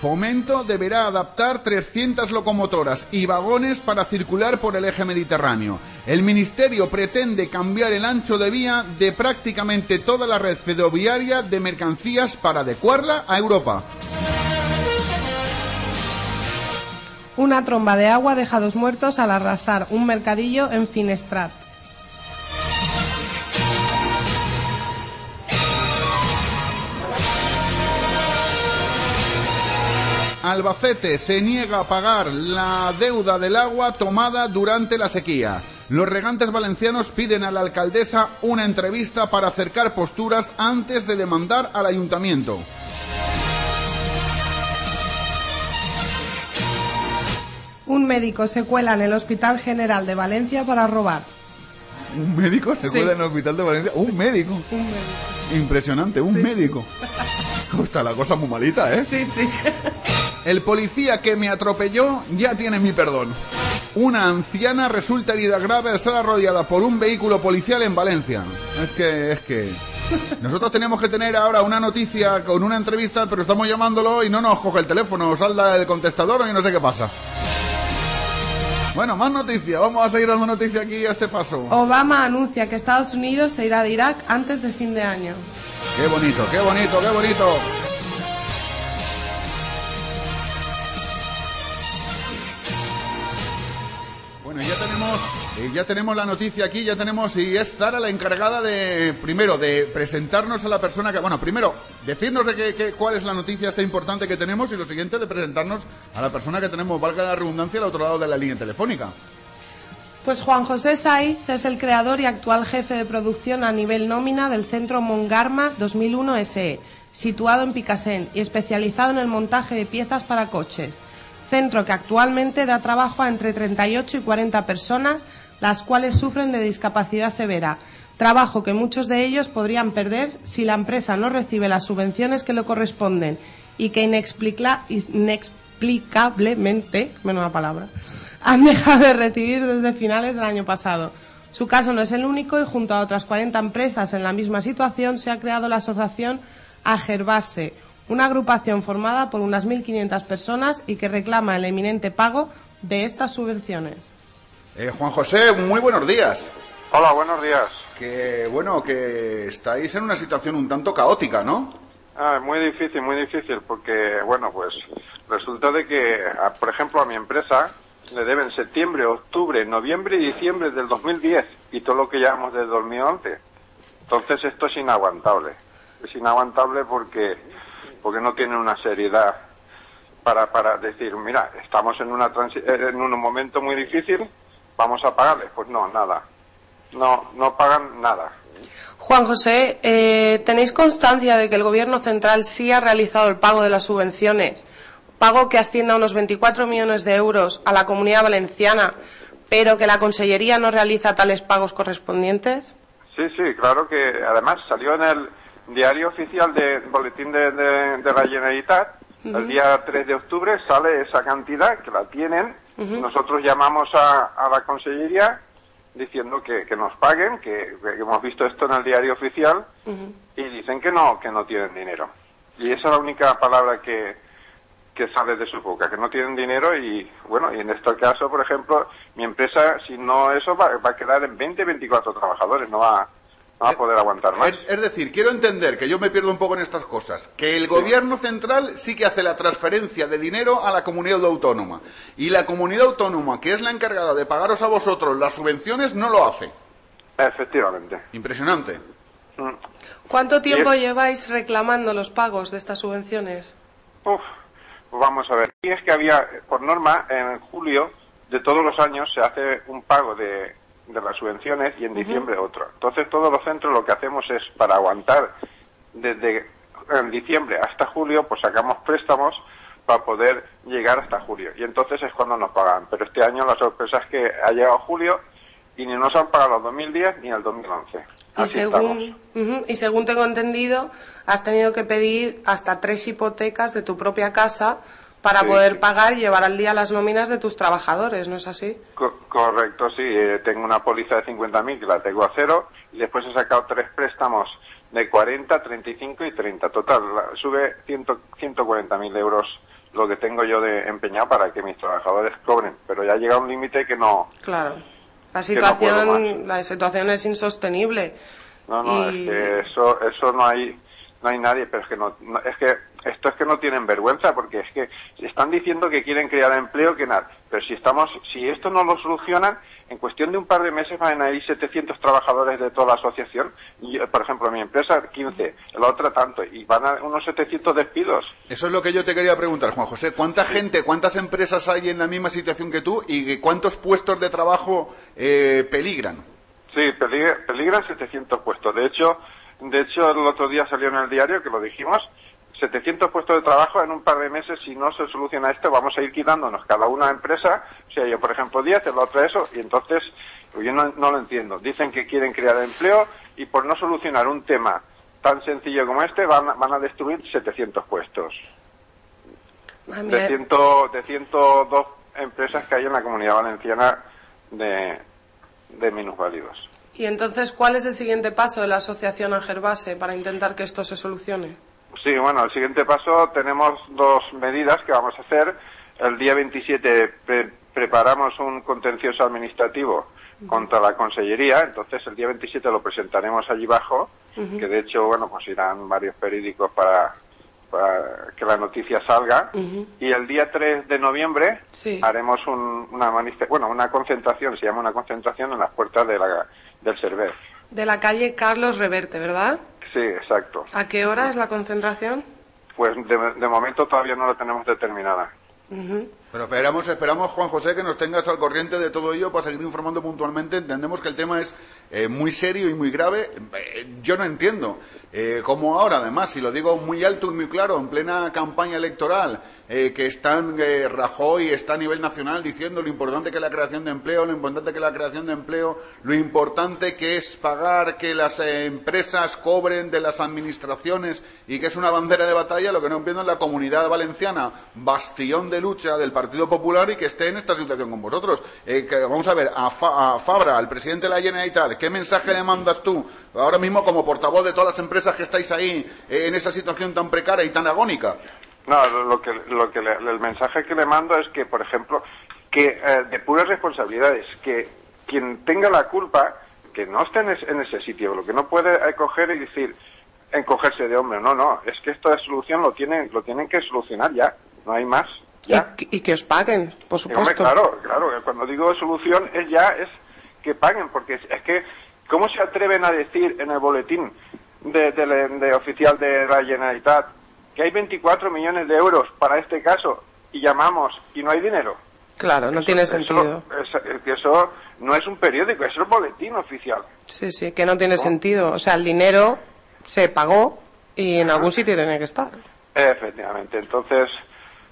Fomento deberá adaptar 300 locomotoras y vagones para circular por el eje mediterráneo. El Ministerio pretende cambiar el ancho de vía de prácticamente toda la red ferroviaria de mercancías para adecuarla a Europa. Una tromba de agua deja dos muertos al arrasar un mercadillo en Finestrat. Albacete se niega a pagar la deuda del agua tomada durante la sequía. Los regantes valencianos piden a la alcaldesa una entrevista para acercar posturas antes de demandar al ayuntamiento. Un médico se cuela en el Hospital General de Valencia para robar. ¿Un médico se Sí. cuela en el hospital de Valencia? ¿Un médico? Un médico. Impresionante, un médico. Está la cosa muy malita, ¿eh? Sí, sí. El policía que me atropelló ya tiene mi perdón. Una anciana resulta herida grave al ser arrollada por un vehículo policial en Valencia. Es que, es que... Nosotros teníamos que tener ahora una noticia con una entrevista, pero estamos llamándolo y no nos coge el teléfono, salda el contestador y no sé qué pasa. Bueno, más noticias. Vamos a seguir dando noticia aquí a este paso. Obama anuncia que Estados Unidos se irá de Irak antes de fin de año. Qué bonito, qué bonito, qué bonito. Bueno, ya tenemos, eh, ya tenemos la noticia aquí, ya tenemos y es Zara la encargada de, primero, de presentarnos a la persona que, bueno, primero, decirnos de qué- cuál es la noticia esta importante que tenemos y lo siguiente de presentarnos a la persona que tenemos, valga la redundancia, al otro lado de la línea telefónica. Pues Juan José Saiz es el creador y actual jefe de producción a nivel nómina del Centro Mongarma 2001 SE, situado en Picasen y especializado en el montaje de piezas para coches. Centro que actualmente da trabajo a entre 38 y 40 personas, las cuales sufren de discapacidad severa. Trabajo que muchos de ellos podrían perder si la empresa no recibe las subvenciones que le corresponden y que inexplica- inexplicablemente, palabra, han dejado de recibir desde finales del año pasado. Su caso no es el único y junto a otras 40 empresas en la misma situación se ha creado la asociación Agerbase, una agrupación formada por unas 1.500 personas y que reclama el eminente pago de estas subvenciones. Eh, Juan José, muy buenos días. Hola, buenos días. Que, bueno, que estáis en una situación un tanto caótica, ¿no? Ah, muy difícil, muy difícil, porque, bueno, pues resulta de que, a- por ejemplo, a mi empresa le deben septiembre, octubre, noviembre y diciembre del 2010 y todo lo que llevamos desde 2011. Entonces esto es inaguantable. Es inaguantable porque, porque no tienen una seriedad para, para decir, mira, estamos en, una transi- eh, en un momento muy difícil, vamos a pagarles. Pues no, nada. No, no pagan nada. Juan José, eh, ¿tenéis constancia de que el Gobierno central sí ha realizado el pago de las subvenciones? Pago que asciende a unos 24 millones de euros a la comunidad valenciana, pero que la Consellería no realiza tales pagos correspondientes? Sí, sí, claro que además salió en el diario oficial del boletín de, de- de la Generalitat. El día 3 de octubre sale esa cantidad que la tienen. Nosotros llamamos a, a la Consellería diciendo que, que nos paguen, que, que hemos visto esto en el diario oficial y dicen que no, que no tienen dinero. Y esa es la única palabra que, que sale de su boca, que no tienen dinero y bueno, y en este caso, por ejemplo, mi empresa, si no eso, va, va a quedar en 20, 24 trabajadores, no va, va a poder aguantar más. Es, es decir, quiero entender que yo me pierdo un poco en estas cosas, que el gobierno central sí que hace la transferencia de dinero a la comunidad autónoma y la comunidad autónoma, que es la encargada de pagaros a vosotros las subvenciones, no lo hace. Efectivamente. Impresionante. Mm. ¿Cuánto tiempo es- lleváis reclamando los pagos de estas subvenciones? Uf, vamos a ver. Y es que había, por norma, en julio de todos los años se hace un pago de, de las subvenciones y en diciembre otro. Entonces todos los centros lo que hacemos es para aguantar desde en diciembre hasta julio, pues sacamos préstamos para poder llegar hasta julio. Y entonces es cuando nos pagan. Pero este año la sorpresa es que ha llegado julio y ni nos han pagado el 2010 ni el 2011. Y según, Ujú, y según tengo entendido, has tenido que pedir hasta tres hipotecas de tu propia casa para Sí, poder sí. pagar y llevar al día las nóminas de tus trabajadores, ¿no es así? Co- correcto, sí. eh, tengo una póliza de 50.000 que la tengo a cero y después he sacado tres préstamos de 40, 35 y 30. Total, sube 100 140.000 euros lo que tengo yo de empeñado para que mis trabajadores cobren. Pero ya llega un límite que no... Claro. La no situación, la situación es insostenible. No, no, Y- es que eso, eso no hay, no hay nadie, pero es que no, no- es que esto es que no tienen vergüenza porque es que están diciendo que quieren crear empleo, que nada, pero si estamos, si esto no lo solucionan, en cuestión de un par de meses van a ir 700 trabajadores de toda la asociación, y, eh, por ejemplo, mi empresa 15, la otra tanto, y van a unos 700 despidos. Eso es lo que yo te quería preguntar, Juan José. ¿Cuánta gente, cuántas empresas hay en la misma situación que tú y cuántos puestos de trabajo eh, peligran? Sí, peligra- peligran 700 puestos. De hecho, de hecho el otro día salió en el diario que lo dijimos. 700 puestos de trabajo en un par de meses, si no se soluciona esto, vamos a ir quitándonos cada una empresa, o sea, yo por ejemplo 10, el otro eso, y entonces pues yo no, no lo entiendo. Dicen que quieren crear empleo y por no solucionar un tema tan sencillo como este van, a- van a destruir 700 puestos. De, 100, de 102 empresas que hay en la comunidad valenciana de, de minusválidos. Y entonces, ¿cuál es el siguiente paso de la asociación Angerbase para intentar que esto se solucione? Sí, bueno, el siguiente paso tenemos dos medidas que vamos a hacer. El día 27 pre- preparamos un contencioso administrativo contra la Consellería, entonces el día 27 lo presentaremos allí abajo, que de hecho, bueno, pues irán varios periódicos para, para que la noticia salga. Y el día 3 de noviembre Sí. haremos un- una bueno, una concentración, se llama una concentración en las puertas de la, del Cerver. De la calle Carlos Reverte, ¿verdad? Sí, exacto. ¿A qué hora es la concentración? Pues de, de momento todavía no la tenemos determinada. Ujú. Pero esperamos, esperamos, Juan José, que nos tengas al corriente de todo ello para seguir informando puntualmente. Entendemos que el tema es eh, muy serio y muy grave. Eh, yo no entiendo eh, cómo ahora, además, y lo digo muy alto y muy claro, en plena campaña electoral, eh, que están eh, Rajoy está a nivel nacional diciendo lo importante que es la creación de empleo, lo importante que es la creación de empleo, lo importante que es pagar que las empresas cobren de las administraciones y que es una bandera de batalla, lo que no entiendo es la comunidad valenciana, bastión de lucha del Partido Popular y que esté en esta situación con vosotros. Eh, que, vamos a ver, a, Fa- Fabra, al presidente de la Generalitat, ¿qué mensaje le mandas tú ahora mismo como portavoz de todas las empresas que estáis ahí eh, en esa situación tan precaria y tan agónica? No, lo- que, lo que le- el mensaje que le mando es que, por ejemplo, que eh, de puras responsabilidades, que quien tenga la culpa, que no esté en, es- en ese sitio, lo que no puede eh, coger y decir, encogerse de hombre, no, no, es que esta solución lo tienen, lo tienen que solucionar ya, no hay más. Ya. Y, y que os paguen, por hombre, supuesto. claro, claro, que cuando digo solución es ya es que paguen, porque es, es que, ¿cómo se atreven a decir en el boletín de, de la- de oficial de la Generalitat que hay 24 millones de euros para este caso y llamamos y no hay dinero? Claro, no tiene sentido. Eso, eso no es un periódico, es el boletín oficial. Sí, sí, que no tiene sentido. O sea, el dinero se pagó y en algún sitio tiene que estar. Efectivamente, entonces,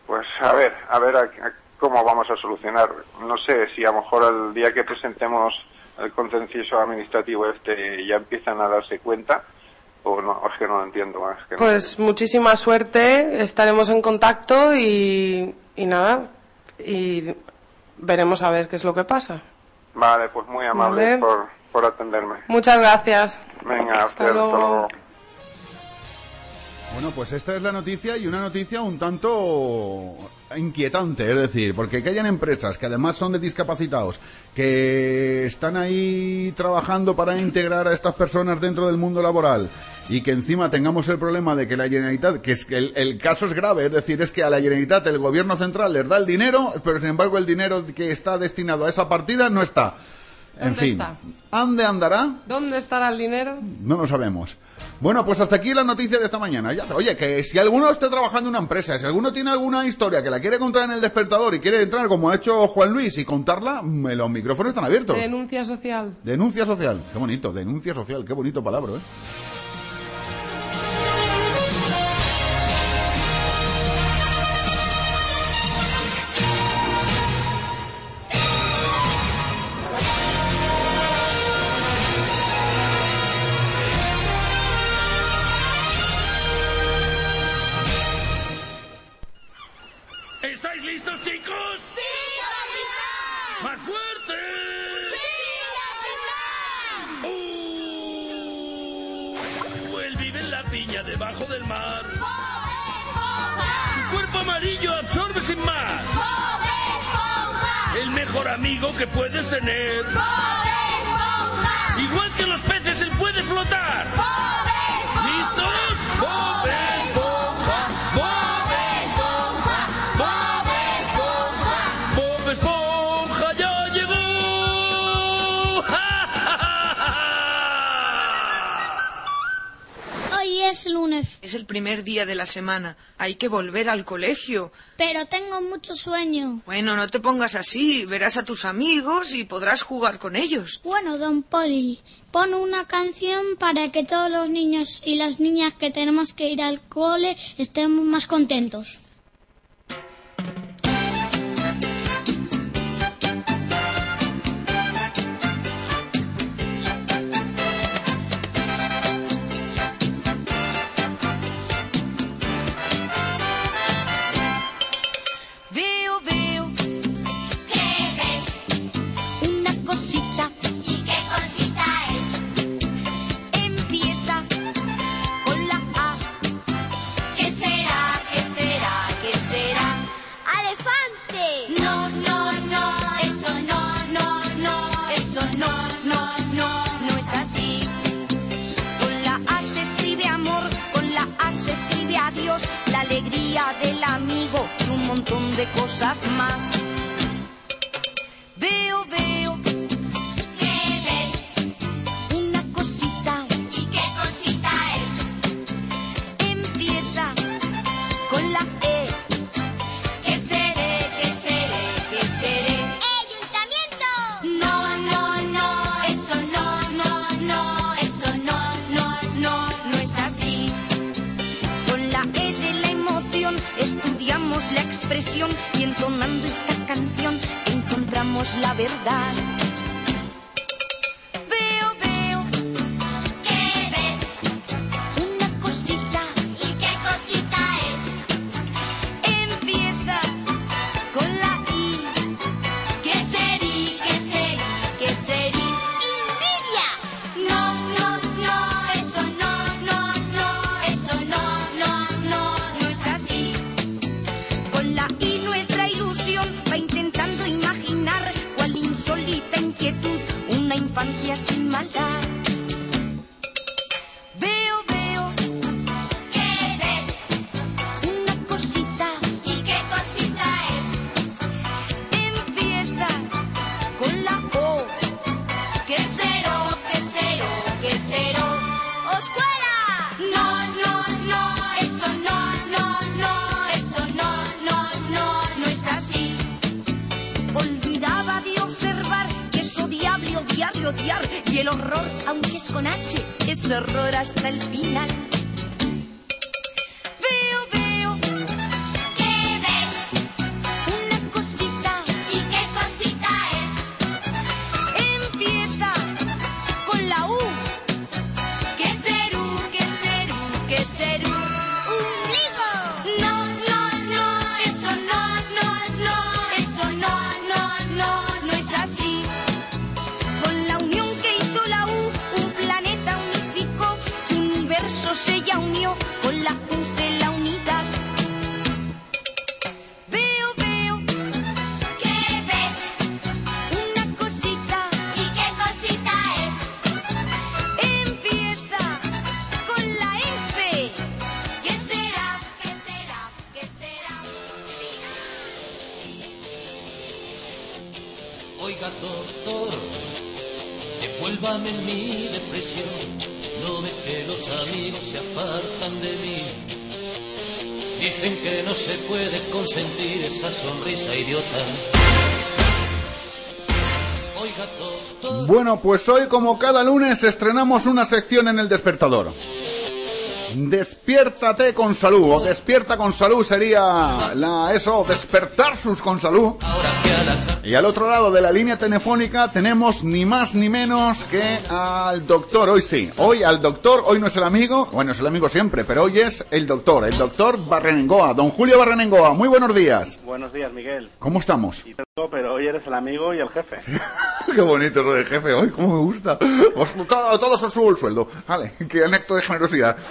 pues a ver, a ver a- a cómo vamos a solucionar. No sé si a lo mejor el día que presentemos el contencioso administrativo este ya empiezan a darse cuenta o no, es que no lo entiendo más. que no. Pues muchísima suerte, estaremos en contacto y, y nada, y veremos a ver qué es lo que pasa. Vale, pues muy amable Vale. por, por atenderme. Muchas gracias. Venga, a Hasta usted, luego. hasta luego. Bueno, pues esta es la noticia y una noticia un tanto inquietante, es decir, porque que hayan empresas que además son de discapacitados, que están ahí trabajando para integrar a estas personas dentro del mundo laboral y que encima tengamos el problema de que la Generalitat, que es que el, el caso es grave, es decir, es que a la Generalitat el gobierno central les da el dinero, pero sin embargo el dinero que está destinado a esa partida no está. En ¿Dónde fin, está? ¿dónde andará? ¿Dónde estará el dinero? No lo sabemos. Bueno, pues hasta aquí la noticia de esta mañana. Ya, oye, que si alguno está trabajando en una empresa, si alguno tiene alguna historia que la quiere contar en el despertador y quiere entrar como ha hecho Juan Luis y contarla, me- los micrófonos están abiertos. Denuncia social. Denuncia social. Qué bonito, denuncia social. Qué bonito palabra, ¿eh? La semana. Hay que volver al colegio. pero tengo mucho sueño. Bueno, no te pongas así. Verás a tus amigos y podrás jugar con ellos. Bueno, don Poli, pon una canción para que todos los niños y las niñas que tenemos que ir al cole estemos más contentos. Montón de cosas más. Y entonando esta canción encontramos la verdad. Y el horror, aunque es con H, es horror hasta el final. Sonrisa idiota. Oiga. Bueno, pues hoy como cada lunes estrenamos una sección en el despertador. Despiértate con salud, o despierta con salud sería la eso, despertar sus con salud. Y al otro lado de la línea telefónica tenemos ni más ni menos que al doctor, hoy sí, hoy al doctor, hoy no es el amigo, bueno, es el amigo siempre, pero hoy es el doctor, el doctor Barrenengoa, don Julio Barrenengoa, muy buenos días. Buenos días, Miguel. ¿Cómo estamos? Pero hoy eres el amigo y el jefe. Qué bonito eso de jefe, hoy cómo me gusta. Os, todo, todos os subo el sueldo. Vale, qué anecto de generosidad.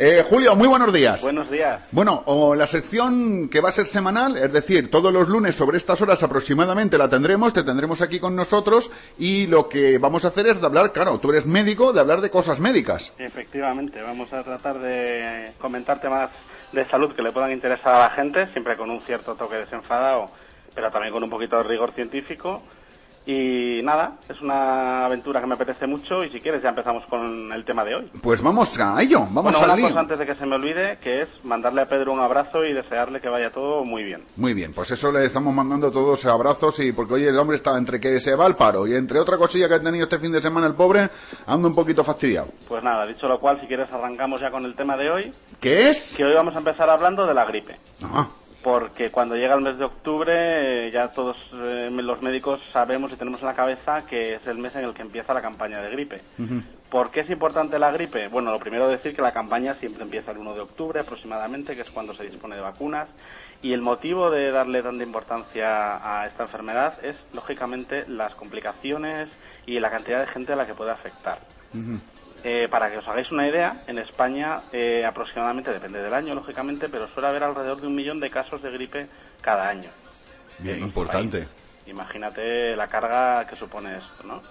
Eh, Julio, muy buenos días. Buenos días. Bueno, o la sección que va a ser semanal, es decir, todos los lunes sobre estas horas aproximadamente la tendremos, te tendremos aquí con nosotros y lo que vamos a hacer es de hablar, claro, tú eres médico, de hablar de cosas médicas. Efectivamente, vamos a tratar de comentar temas de salud que le puedan interesar a la gente, siempre con un cierto toque desenfadado, pero también con un poquito de rigor científico. Y nada, es una aventura que me apetece mucho y si quieres ya empezamos con el tema de hoy. Pues vamos a ello, vamos bueno, al una cosa antes de que se me olvide, que es mandarle a Pedro un abrazo y desearle que vaya todo muy bien. Muy bien, pues eso le estamos mandando todos abrazos y porque hoy el hombre está entre que se va al paro y entre otra cosilla que ha tenido este fin de semana el pobre, anda un poquito fastidiado. Pues nada, dicho lo cual, si quieres arrancamos ya con el tema de hoy, ¿Qué es? que hoy vamos a empezar hablando de la gripe. Ah, Porque cuando llega el mes de octubre eh, ya todos eh, los médicos sabemos y tenemos en la cabeza que es el mes en el que empieza la campaña de gripe. ¿Por qué es importante la gripe? Bueno, lo primero decir que la campaña siempre empieza el 1 de octubre aproximadamente, que es cuando se dispone de vacunas. Y el motivo de darle tanta importancia a esta enfermedad es, lógicamente, las complicaciones y la cantidad de gente a la que puede afectar. Eh, para que os hagáis una idea, en España eh, aproximadamente, depende del año, lógicamente, pero suele haber alrededor de un millón de casos de gripe cada año. bien, importante. Imagínate la carga que supone esto, ¿no?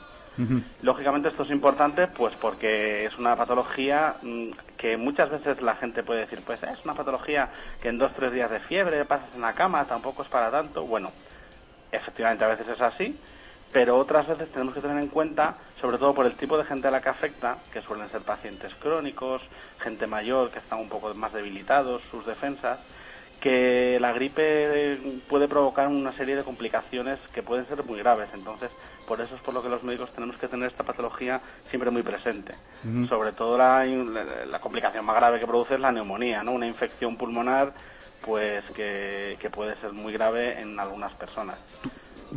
Lógicamente esto es importante pues porque es una patología mm, que muchas veces la gente puede decir, pues "Eh, es una patología que en dos tres días de fiebre pasas en la cama, tampoco es para tanto. Bueno, efectivamente a veces es así, pero otras veces tenemos que tener en cuenta, sobre todo por el tipo de gente a la que afecta, que suelen ser pacientes crónicos, gente mayor que están un poco más debilitados, sus defensas, que la gripe eh, puede provocar una serie de complicaciones que pueden ser muy graves. Entonces, por eso es por lo que los médicos tenemos que tener esta patología siempre muy presente. Sobre todo la, la- la complicación más grave que produce es la neumonía, ¿no? Una infección pulmonar pues que, que puede ser muy grave en algunas personas.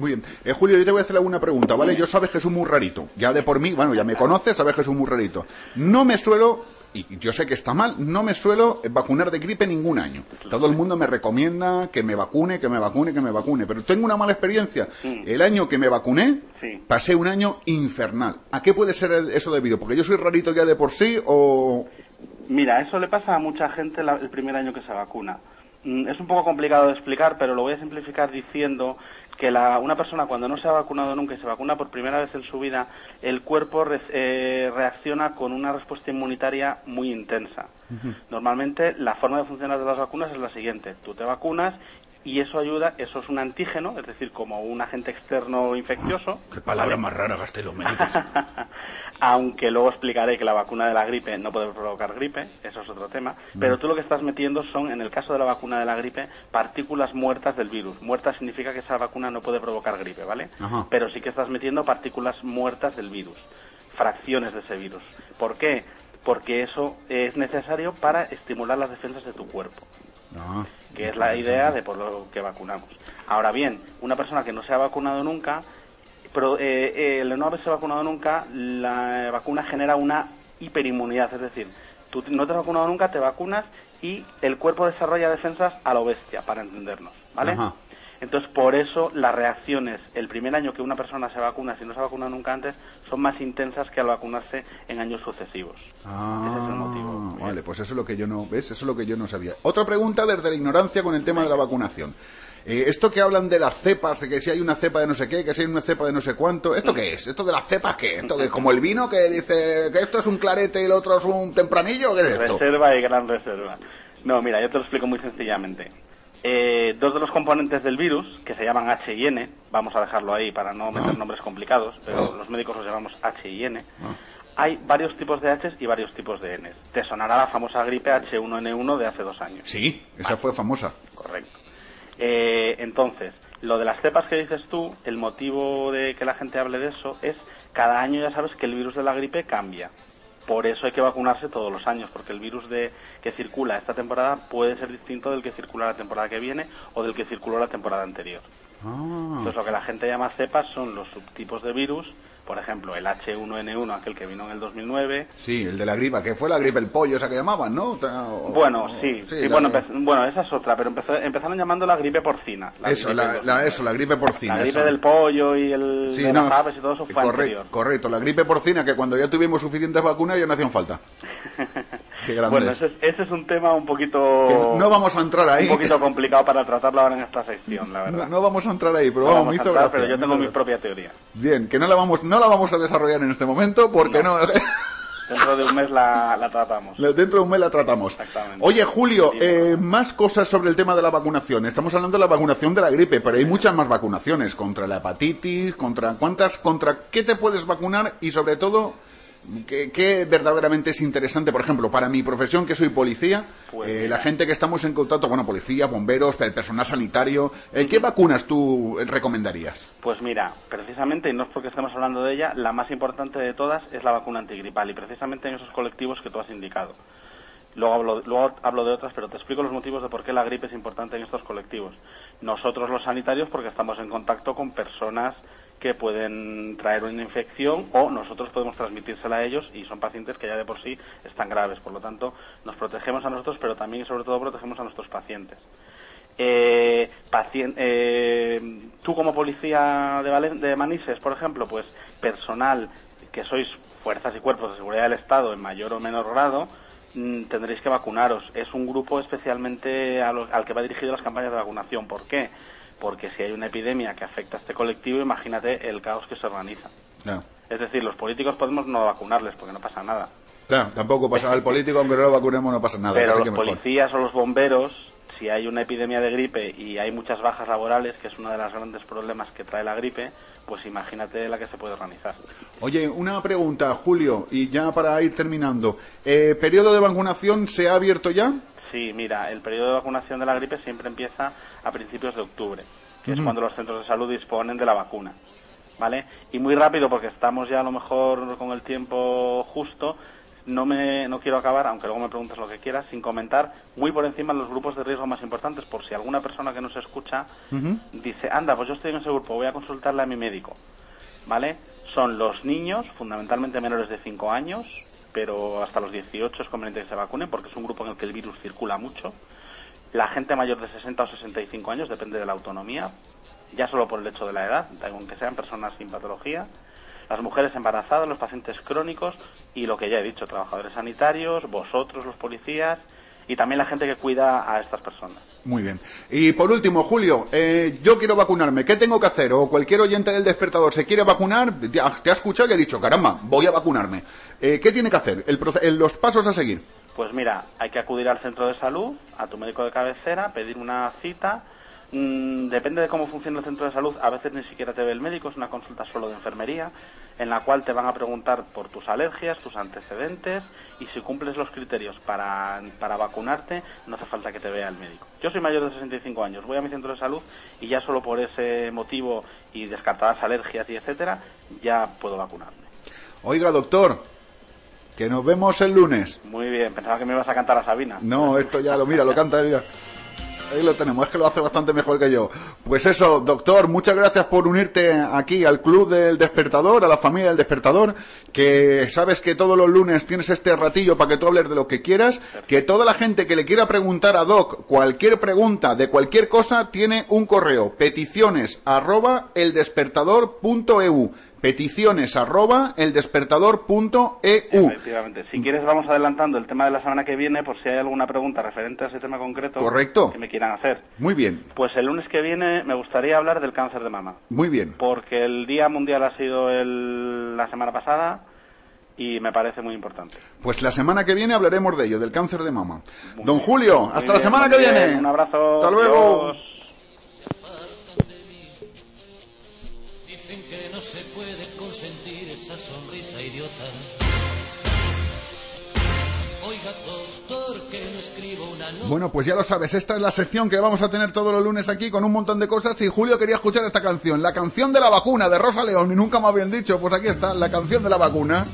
Muy bien. Eh, Julio, yo te voy a hacer alguna pregunta, ¿vale? Yo sabes que soy muy rarito. Ya de por mí, bueno, ya me conoces, sabes que soy muy rarito. No me suelo, y yo sé que está mal, no me suelo vacunar de gripe ningún año. Todo el mundo me recomienda que me vacune, que me vacune, que me vacune. Pero tengo una mala experiencia. El año que me vacuné, Sí. pasé un año infernal. ¿A qué puede ser eso debido? ¿Porque yo soy rarito ya de por sí o...? Mira, eso le pasa a mucha gente la- el primer año que se vacuna. Mm, Es un poco complicado de explicar, pero lo voy a simplificar diciendo que la- una persona cuando no se ha vacunado nunca y se vacuna por primera vez en su vida, el cuerpo re- eh, reacciona con una respuesta inmunitaria muy intensa. Normalmente la forma de funcionar de las vacunas es la siguiente. Tú te vacunas y eso ayuda, eso es un antígeno, es decir, como un agente externo infeccioso. Qué palabra más rara gasté los médicos. Aunque luego explicaré que la vacuna de la gripe no puede provocar gripe, eso es otro tema. Pero tú lo que estás metiendo son, en el caso de la vacuna de la gripe, partículas muertas del virus. Muertas significa que esa vacuna no puede provocar gripe, ¿vale? Ajá. Pero sí que estás metiendo partículas muertas del virus, fracciones de ese virus. ¿Por qué? Porque eso es necesario para estimular las defensas de tu cuerpo Ah, que es la idea de por lo que vacunamos. Ahora bien, una persona que no se ha vacunado nunca, pero, eh, eh, el no haberse vacunado nunca, la vacuna genera una hiperinmunidad, es decir, tú no te has vacunado nunca, te vacunas y el cuerpo desarrolla defensas a lo bestia, para entendernos, ¿vale? Ajá. Entonces, por eso las reacciones el primer año que una persona se vacuna, si no se ha vacunado nunca antes, son más intensas que al vacunarse en años sucesivos. Ah, vale, pues eso es lo que yo no, ¿ves? Eso es lo que yo no sabía. Otra pregunta desde la ignorancia con el tema de la vacunación. Eh, esto que hablan de las cepas, de que si hay una cepa de no sé qué, que si hay una cepa de no sé cuánto, ¿esto qué es? ¿Esto de las cepas qué? ¿Esto que como el vino que dice que esto es un clarete y el otro es un tempranillo? ¿Qué es esto? Reserva y gran reserva. No, mira, yo te lo explico muy sencillamente. Eh, dos de los componentes del virus, que se llaman H y N, vamos a dejarlo ahí para no meter nombres complicados, pero los médicos los llamamos H y N. Hay varios tipos de H y varios tipos de N. Te sonará la famosa gripe H1N1 de hace dos años. Sí, esa fue famosa. Correcto. Eh, entonces, lo de las cepas que dices tú, el motivo de que la gente hable de eso es cada año ya sabes que el virus de la gripe cambia. Por eso hay que vacunarse todos los años, porque el virus de, que circula esta temporada puede ser distinto del que circula la temporada que viene o del que circuló la temporada anterior. Ah. Entonces lo que la gente llama cepas son los subtipos de virus, por ejemplo, el H1N1, aquel que vino en el 2009, Sí, el de la gripa, que fue la gripe el pollo, esa que llamaban, ¿no? O- Bueno, o- sí, sí, bueno, empe- bueno, esa es otra, pero empezó- empezaron llamando la gripe porcina. la eso, gripe la, la- eso, la gripe porcina. La gripe eso. del pollo y el Sí, de no, las aves y todo eso fue correcto, anterior. correcto, la gripe porcina que cuando ya tuvimos suficientes vacunas ya no hacían falta. Qué grande Bueno, es. ese es, ese es un tema un poquito... Que no- no vamos a entrar ahí. Un poquito complicado para tratarlo ahora en esta sección, la verdad. No, no vamos a entrar ahí, pero No vamos, me hizo entrar, gracia, pero yo tengo mi propia teoría. Bien, que no la vamos, no la vamos a desarrollar en este momento porque no, Dentro de un mes la, la tratamos. dentro de un mes la tratamos. Exactamente. Oye, Julio, eh, más cosas sobre el tema de la vacunación. Estamos hablando de la vacunación de la gripe, pero hay muchas más vacunaciones contra la hepatitis, contra cuántas, contra qué te puedes vacunar y sobre todo qué, qué verdaderamente es interesante. Por ejemplo, para mi profesión, que soy policía, Pues eh, la gente que estamos en contacto, bueno, policía, bomberos, el personal sanitario, eh, ¿qué vacunas tú eh, recomendarías? Pues mira, precisamente, y no es porque estemos hablando de ella, la más importante de todas es la vacuna antigripal, y precisamente en esos colectivos que tú has indicado. Luego hablo, luego hablo de otras, pero te explico los motivos de por qué la gripe es importante en estos colectivos. Nosotros los sanitarios porque estamos en contacto con personas que pueden traer una infección o nosotros podemos transmitírsela a ellos y son pacientes que ya de por sí están graves. Por lo tanto, nos protegemos a nosotros, pero también y sobre todo protegemos a nuestros pacientes. Eh, eh, tú como policía de, de Manises, por ejemplo, pues personal que sois fuerzas y cuerpos de seguridad del Estado en mayor o menor grado, mm, tendréis que vacunaros. Es un grupo especialmente al que va dirigido las campañas de vacunación. ¿Por qué? Porque si hay una epidemia que afecta a este colectivo, imagínate el caos que se organiza. Es decir, los políticos podemos no vacunarles porque no pasa nada. Claro, tampoco pasa al político, aunque no lo vacunemos, no pasa nada. Pero los que policías o los bomberos, si hay una epidemia de gripe y hay muchas bajas laborales, que es uno de los grandes problemas que trae la gripe, pues imagínate la que se puede organizar. Oye, una pregunta, Julio, y ya para ir terminando. Eh, ¿Periodo de vacunación se ha abierto ya? Sí, mira, el periodo de vacunación de la gripe siempre empieza a principios de octubre, que es cuando los centros de salud disponen de la vacuna. ¿Vale? Y muy rápido, porque estamos ya a lo mejor con el tiempo justo, no me no quiero acabar, aunque luego me preguntes lo que quieras, sin comentar muy por encima los grupos de riesgo más importantes, por si alguna persona que nos escucha dice, anda, pues yo estoy en ese grupo, voy a consultarle a mi médico. ¿Vale? Son los niños, fundamentalmente menores de 5 años, pero hasta los 18 es conveniente que se vacunen porque es un grupo en el que el virus circula mucho. La gente mayor de 60 o 65 años, depende de la autonomía, ya solo por el hecho de la edad, aunque sean personas sin patología. Las mujeres embarazadas, los pacientes crónicos y lo que ya he dicho, trabajadores sanitarios, vosotros los policías y también la gente que cuida a estas personas. Muy bien. Y por último, Julio, eh, yo quiero vacunarme. ¿Qué tengo que hacer? O cualquier oyente del despertador se quiere vacunar, te ha escuchado y ha dicho, caramba, voy a vacunarme. Eh, ¿Qué tiene que hacer? El el- los pasos a seguir. Pues mira, hay que acudir al centro de salud, a tu médico de cabecera, pedir una cita. Mm, depende de cómo funciona el centro de salud, a veces ni siquiera te ve el médico, es una consulta solo de enfermería, en la cual te van a preguntar por tus alergias, tus antecedentes y si cumples los criterios para, para vacunarte, no hace falta que te vea el médico. Yo soy mayor de 65 años, voy a mi centro de salud y ya solo por ese motivo y descartadas alergias y etcétera, ya puedo vacunarme. Oiga, doctor, que nos vemos el lunes. Muy bien, pensaba que me ibas a cantar a Sabina. No, esto ya lo mira, lo canta ella. Ahí lo tenemos, es que lo hace bastante mejor que yo. Pues eso, doctor, muchas gracias por unirte aquí al Club del Despertador, a la familia del Despertador, que sabes que todos los lunes tienes este ratillo para que tú hables de lo que quieras, que toda la gente que le quiera preguntar a Doc cualquier pregunta de cualquier cosa tiene un correo, peticiones arroba eldespertador.eu, peticiones arroba eldespertador.eu. Efectivamente. Si quieres, vamos adelantando el tema de la semana que viene, por si hay alguna pregunta referente a ese tema concreto Correcto. que me quieran hacer. Muy bien, Pues el lunes que viene me gustaría hablar del cáncer de mama, muy bien. porque el Día Mundial ha sido el- la semana pasada y me parece muy importante. Pues la semana que viene hablaremos de ello, del cáncer de mama. Don Julio, hasta la semana que bien, viene. Un abrazo. Hasta luego. Adiós. Que no se puede consentir esa sonrisa idiota. Oiga, doctor, que escribo una. Bueno, pues ya lo sabes, esta es la sección que vamos a tener todos los lunes aquí con un montón de cosas y Julio quería escuchar esta canción, la canción de la vacuna de Rosa León y nunca me habían dicho, pues aquí está, la canción de la vacuna.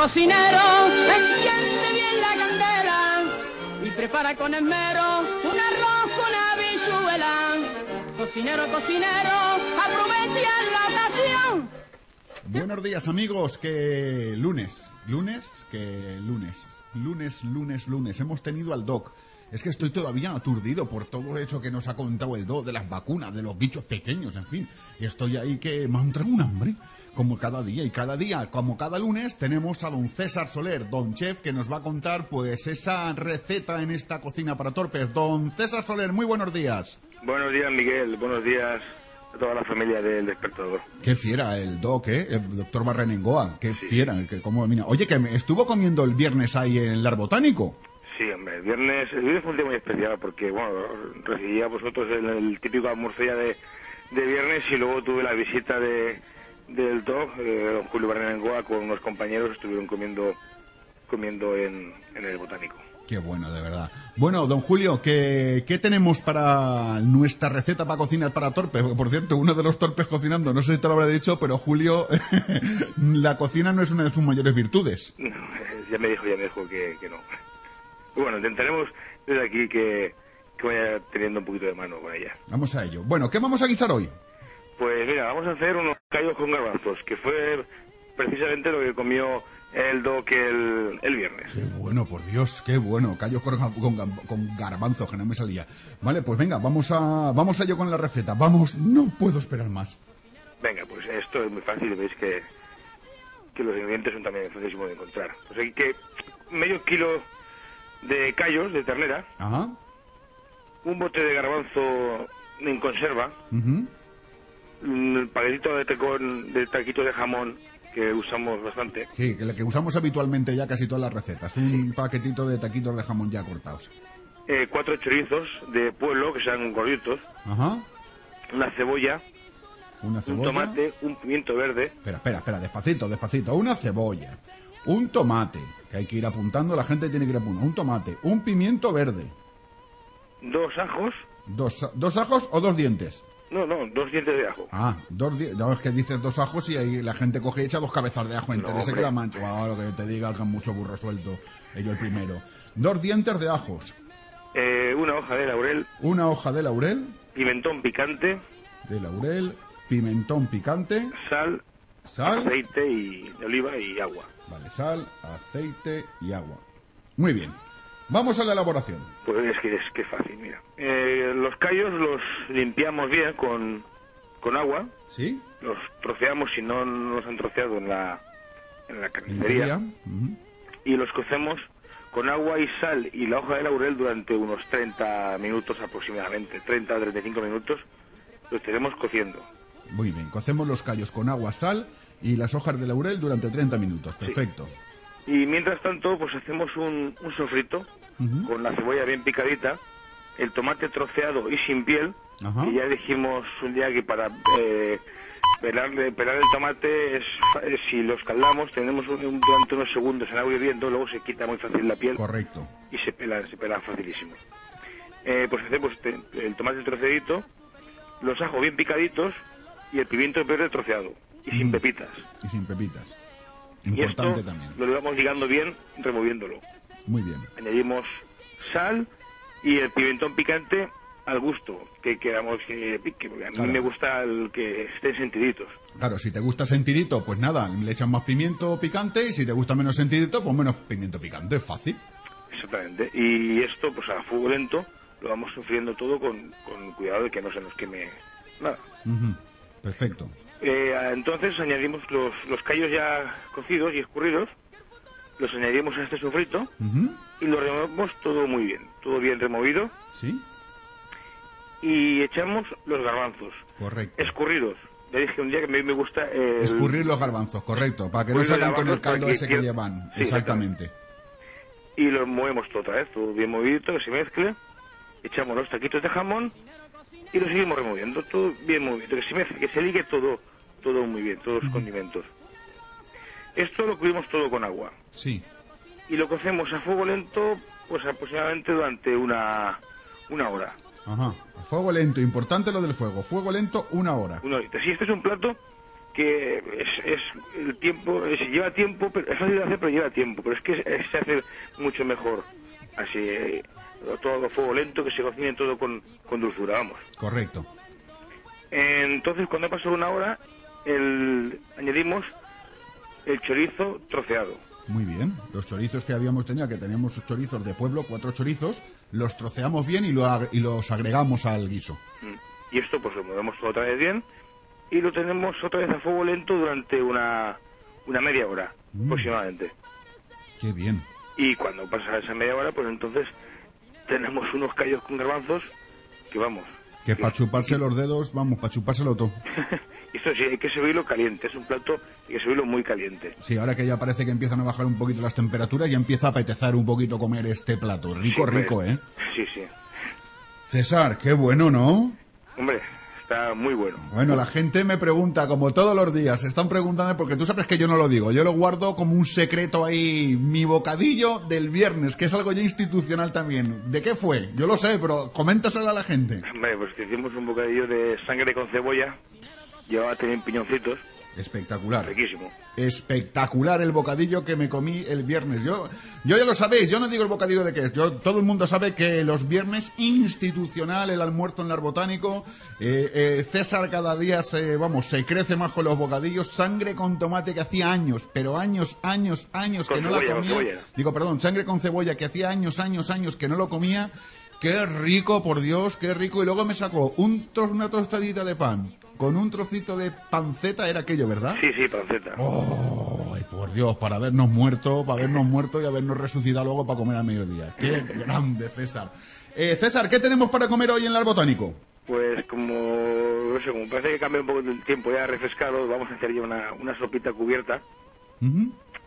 Cocinero, enciende bien la candela y prepara con esmero un arroz con habichuela. Cocinero, cocinero, aprovecha la ocasión. Buenos días amigos, que lunes, lunes, que lunes, lunes, lunes, lunes, hemos tenido al doc. Es que estoy todavía aturdido por todo eso que nos ha contado el doc de las vacunas, de los bichos pequeños, en fin. Y estoy ahí que me ha entrado un hambre, como cada día. Y cada día, como cada lunes, tenemos a don César Soler, don chef, que nos va a contar pues esa receta en esta cocina para torpes. Don César Soler, muy buenos días. Buenos días, Miguel. Buenos días a toda la familia del despertador. Qué fiera el doc, ¿eh? El doctor Barrenengoa. Qué fiera, que cómo domina. Oye, que me estuvo comiendo el viernes ahí en el Lar Botánico. Sí, hombre, el viernes, el viernes fue un día muy especial porque, bueno, recibí a vosotros el, el típico almuerzo ya de, de viernes y luego tuve la visita de del doc, eh, don Julio Barrenengoa, con unos compañeros, estuvieron comiendo comiendo en, en el botánico. Qué bueno, de verdad. Bueno, don Julio, ¿qué, qué tenemos para nuestra receta para cocinar para torpes? Por cierto, uno de los torpes cocinando, no sé si te lo habré dicho, pero Julio, la cocina no es una de sus mayores virtudes. No, ya me dijo, ya me dijo que, que no. Bueno, intentaremos desde aquí que, que vaya teniendo un poquito de mano con ella. Vamos a ello. Bueno, ¿qué vamos a guisar hoy? Pues mira, vamos a hacer unos callos con garbanzos, que fue precisamente lo que comió el doc el, el viernes. Qué bueno, por Dios, qué bueno. Callos con, con, con garbanzos, que no me salía. Vale, pues venga, vamos a, vamos a ello con la receta. Vamos, no puedo esperar más. Venga, pues esto es muy fácil, veis que, que los ingredientes son también facilísimos de encontrar. Pues hay que medio kilo de callos de ternera, Ajá. un bote de garbanzo en conserva, ujú. Un paquetito de, tecón, de taquitos de jamón que usamos bastante, Sí, que que usamos habitualmente ya casi todas las recetas. Un paquetito de taquitos de jamón ya cortados. eh, cuatro chorizos de pueblo que sean gorditos, Ajá. una cebolla, Una un cebolla. tomate, un pimiento verde, Espera, espera, espera, despacito, despacito. Una cebolla, un tomate, que hay que ir apuntando, la gente tiene que ir apuntando. Un tomate, un pimiento verde, dos ajos, dos, dos ajos o dos dientes. No, no, dos dientes de ajo. Ah, dos dientes. No, es que dices dos ajos y ahí la gente coge y echa dos cabezas de ajo enteras. No, que la mancha. Ah, lo que te diga con mucho burro suelto. Ello el primero. Dos dientes de ajos, Eh, una hoja de laurel, una hoja de laurel, pimentón picante, de laurel, pimentón picante, sal, sal. aceite y oliva y agua. Vale, sal, aceite y agua. Muy bien. Vamos a la elaboración. Pues es que es que fácil, mira. Eh, los callos los limpiamos bien con, con agua, ¿Sí? los troceamos si no nos han troceado en la, en la carnicería y los cocemos con agua y sal y la hoja de laurel durante unos 30 minutos aproximadamente, 30 a 35 minutos, los tenemos cociendo. Muy bien. Cocemos los callos con agua, sal y las hojas de laurel durante 30 minutos. Perfecto. Y mientras tanto, pues hacemos un, un sofrito Con la cebolla bien picadita, el tomate troceado y sin piel, y ya dijimos un día que para eh, pelar, pelar el tomate, es, eh, si lo escaldamos, tenemos un, durante unos segundos en agua hirviendo, luego se quita muy fácil la piel Correcto. y se pela, se pela facilísimo. Eh, pues hacemos el tomate troceadito, los ajos bien picaditos y el pimiento verde troceado y sin pepitas. Y sin pepitas. Y esto Importante también. lo vamos ligando bien removiéndolo. Muy bien. Añadimos sal y el pimentón picante al gusto, que queramos que pique, porque a mí Claro. me gusta el que estén sentiditos. Claro, si te gusta sentidito, pues nada, le echan más pimiento picante y si te gusta menos sentidito, pues menos pimiento picante, es fácil. Exactamente. Y esto, pues a fuego lento, lo vamos sufriendo todo con, con cuidado de que no se nos queme nada. Perfecto. Eh, entonces añadimos los, los callos ya cocidos y escurridos, los añadimos a este sofrito y lo removemos todo muy bien, todo bien removido ¿Sí? y echamos los garbanzos Correcto. escurridos. Le dije un día que a mí me gusta el- Escurrir los garbanzos, correcto, para que no los salgan con el caldo ese que llevan. Sí, Exactamente. y lo movemos todo otra vez, todo bien movidito, que se mezcle. Echamos los taquitos de jamón y lo seguimos removiendo, todo bien movido, que se mezcle, que se ligue todo, todo muy bien, todos los condimentos. Esto lo cubrimos todo con agua Sí. y lo cocemos a fuego lento, pues aproximadamente durante una, una hora. Ajá. Fuego lento, importante lo del fuego. Fuego lento, una hora. Una horita. Si este es un plato que es, es el tiempo, es- lleva tiempo, pero es fácil de hacer, pero lleva tiempo. Pero es que se se hace mucho mejor así, eh, todo a fuego lento, que se cocine todo con, con dulzura, vamos. Correcto. Entonces, cuando ha pasado una hora, el, añadimos el chorizo troceado. Muy bien. Los chorizos que habíamos tenido, que teníamos chorizos de pueblo, cuatro chorizos, los troceamos bien y, lo ag- y los agregamos al guiso. Mm. Y esto, pues lo movemos otra vez bien y lo tenemos otra vez a fuego lento durante una, una media hora Mm. aproximadamente. Qué bien. Y cuando pasa esa media hora, pues entonces tenemos unos callos con garbanzos que vamos. Que para chuparse los dedos, vamos, para chupárselo todo. Esto sí, hay que servirlo caliente. Es un plato, hay que servirlo muy caliente. Sí, ahora que ya parece que empiezan a bajar un poquito las temperaturas, ya empieza a apetecer un poquito comer este plato. Rico, rico, ¿eh? Sí, sí. César, qué bueno, ¿no? Hombre, está muy bueno. Bueno, la gente me pregunta, como todos los días, están preguntando porque tú sabes que yo no lo digo, yo lo guardo como un secreto ahí, mi bocadillo del viernes, que es algo ya institucional también. ¿De qué fue? Yo lo sé, pero coméntaselo a la gente. Hombre, pues que hicimos un bocadillo de sangre con cebolla. Llevaba también piñoncitos. Espectacular. Riquísimo. Espectacular el bocadillo que me comí el viernes. Yo, yo ya lo sabéis, yo no digo el bocadillo de qué es. Yo, todo el mundo sabe que los viernes institucional, el almuerzo en el botánico, eh, eh, César cada día se, vamos, se crece más con los bocadillos, sangre con tomate que hacía años, pero años, años, años Con que no la comía. Digo, perdón, sangre con cebolla que hacía años, años, años que no lo comía. Qué rico, por Dios, qué rico. Y luego me sacó un una tostadita de pan con un trocito de panceta, era aquello, ¿verdad? Sí, sí, panceta. Oh, ay, por Dios, para habernos muerto, para habernos muerto y habernos resucitado luego para comer al mediodía. Qué grande, César. Eh, César, ¿qué tenemos para comer hoy en el Botánico? Pues como, no sé, como parece que cambia un poco el tiempo ya refrescado, vamos a hacer ya una, una sopita cubierta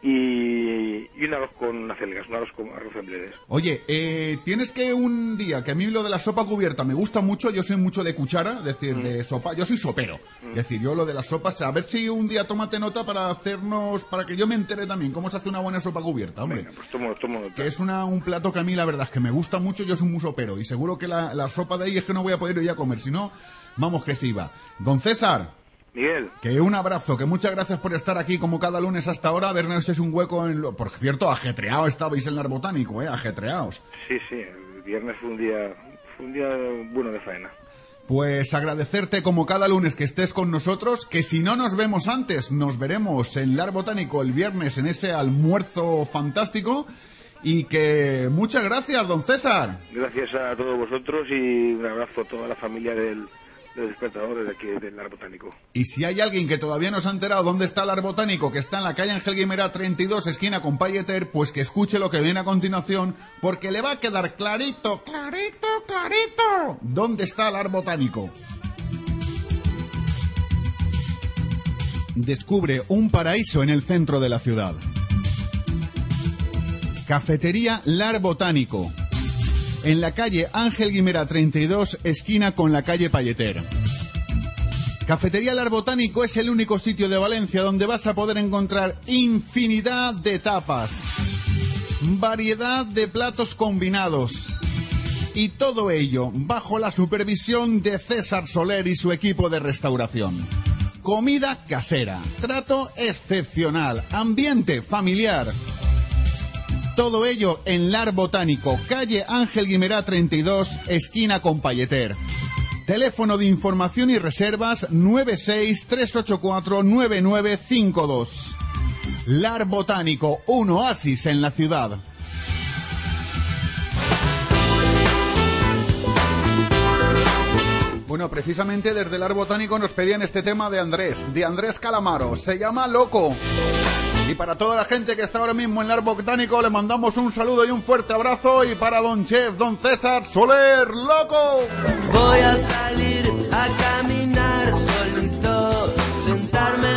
y, y un arroz con acelgas, un arroz con arroz en. Oye, eh, tienes que un día, que a mí lo de la sopa cubierta me gusta mucho, yo soy mucho de cuchara, es decir, de sopa, yo soy sopero. Es decir, yo lo de las sopas, a ver si un día tómate nota para hacernos, para que yo me entere también cómo se hace una buena sopa cubierta, hombre. Pues tomo, tomo nota. Que es una, un plato que a mí la verdad es que me gusta mucho, yo soy muy sopero y seguro que la, la sopa de ahí es que no voy a poder ir a comer, si no, vamos que sí va. Don César. Miguel. Que un abrazo, que muchas gracias por estar aquí como cada lunes hasta ahora, a vernos es un hueco en lo... Por cierto, ajetreado estabais en el botánico, eh, ajetreados. Sí, sí, el viernes fue un día, fue un día bueno de faena. Pues agradecerte como cada lunes que estés con nosotros, que si no nos vemos antes, nos veremos en Lar Botánico el viernes en ese almuerzo fantástico. Y que muchas gracias, don César. Gracias a todos vosotros y un abrazo a toda la familia del, de los despertadores de aquí del Lar Botánico. Y si hay alguien que todavía no se ha enterado dónde está el Ar Botánico, que está en la calle Ángel Guimera 32, esquina con Payeter, pues que escuche lo que viene a continuación, porque le va a quedar clarito, clarito, clarito, dónde está el Ar Botánico. Descubre un paraíso en el centro de la ciudad. Cafetería Lar Botánico. En la calle Ángel Guimera 32, esquina con la calle Payeter. Cafetería Lar Botánico es el único sitio de Valencia donde vas a poder encontrar infinidad de tapas, variedad de platos combinados, Y todo ello bajo la supervisión de César Soler y su equipo de restauración. Comida casera, trato excepcional, ambiente familiar. Todo ello en Lar Botánico, calle Ángel Guimerá 32, esquina con Palleter. Teléfono de información y reservas 963849952. Lar Botánico, un oasis en la ciudad. Bueno, precisamente desde el Ar Botánico nos pedían este tema de Andrés, de Andrés Calamaro. Se llama Loco. Y para toda la gente que está ahora mismo en el Botánico le mandamos un saludo y un fuerte abrazo. Y para don Chef, don César Soler, Loco. Voy a salir a caminar solito, sentarme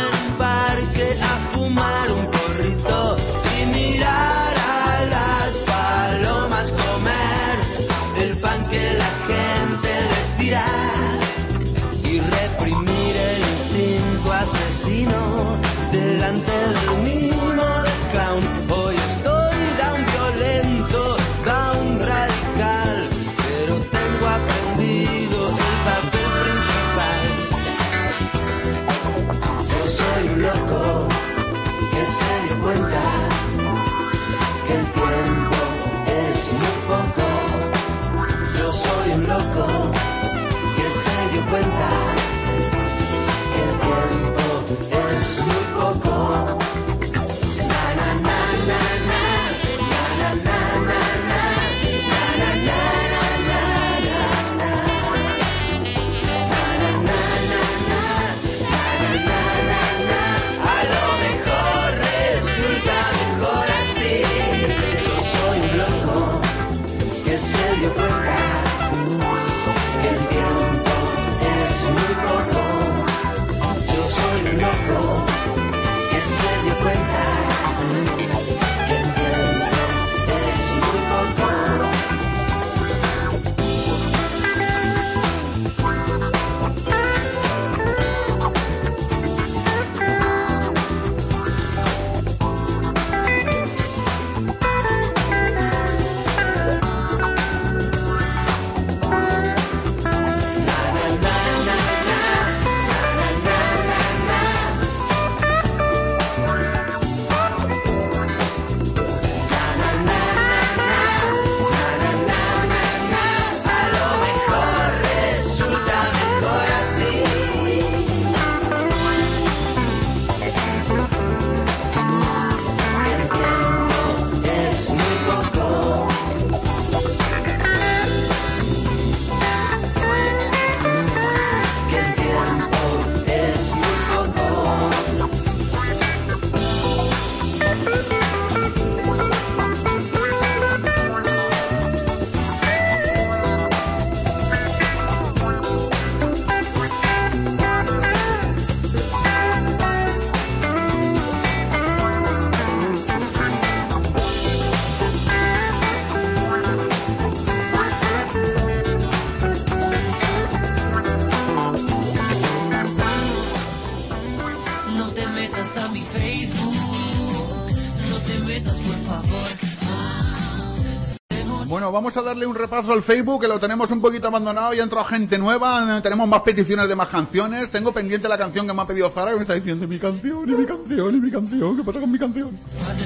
Bueno, vamos a darle un repaso al Facebook, que lo tenemos un poquito abandonado y ha entrado gente nueva. Tenemos más peticiones de más canciones. Tengo pendiente la canción que me ha pedido Zara, que me está diciendo mi canción, y mi canción, y mi canción. ¿Qué pasa con mi canción?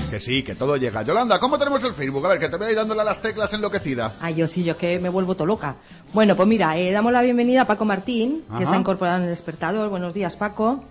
Que sí, que todo llega. Yolanda, ¿cómo tenemos el Facebook? A ver, que te voy a ir dándole a las teclas enloquecida. Ay, yo sí, yo que me vuelvo todo loca. Bueno, pues mira, eh, damos la bienvenida a Paco Martín, que se ha incorporado en el despertador. Buenos días, Paco.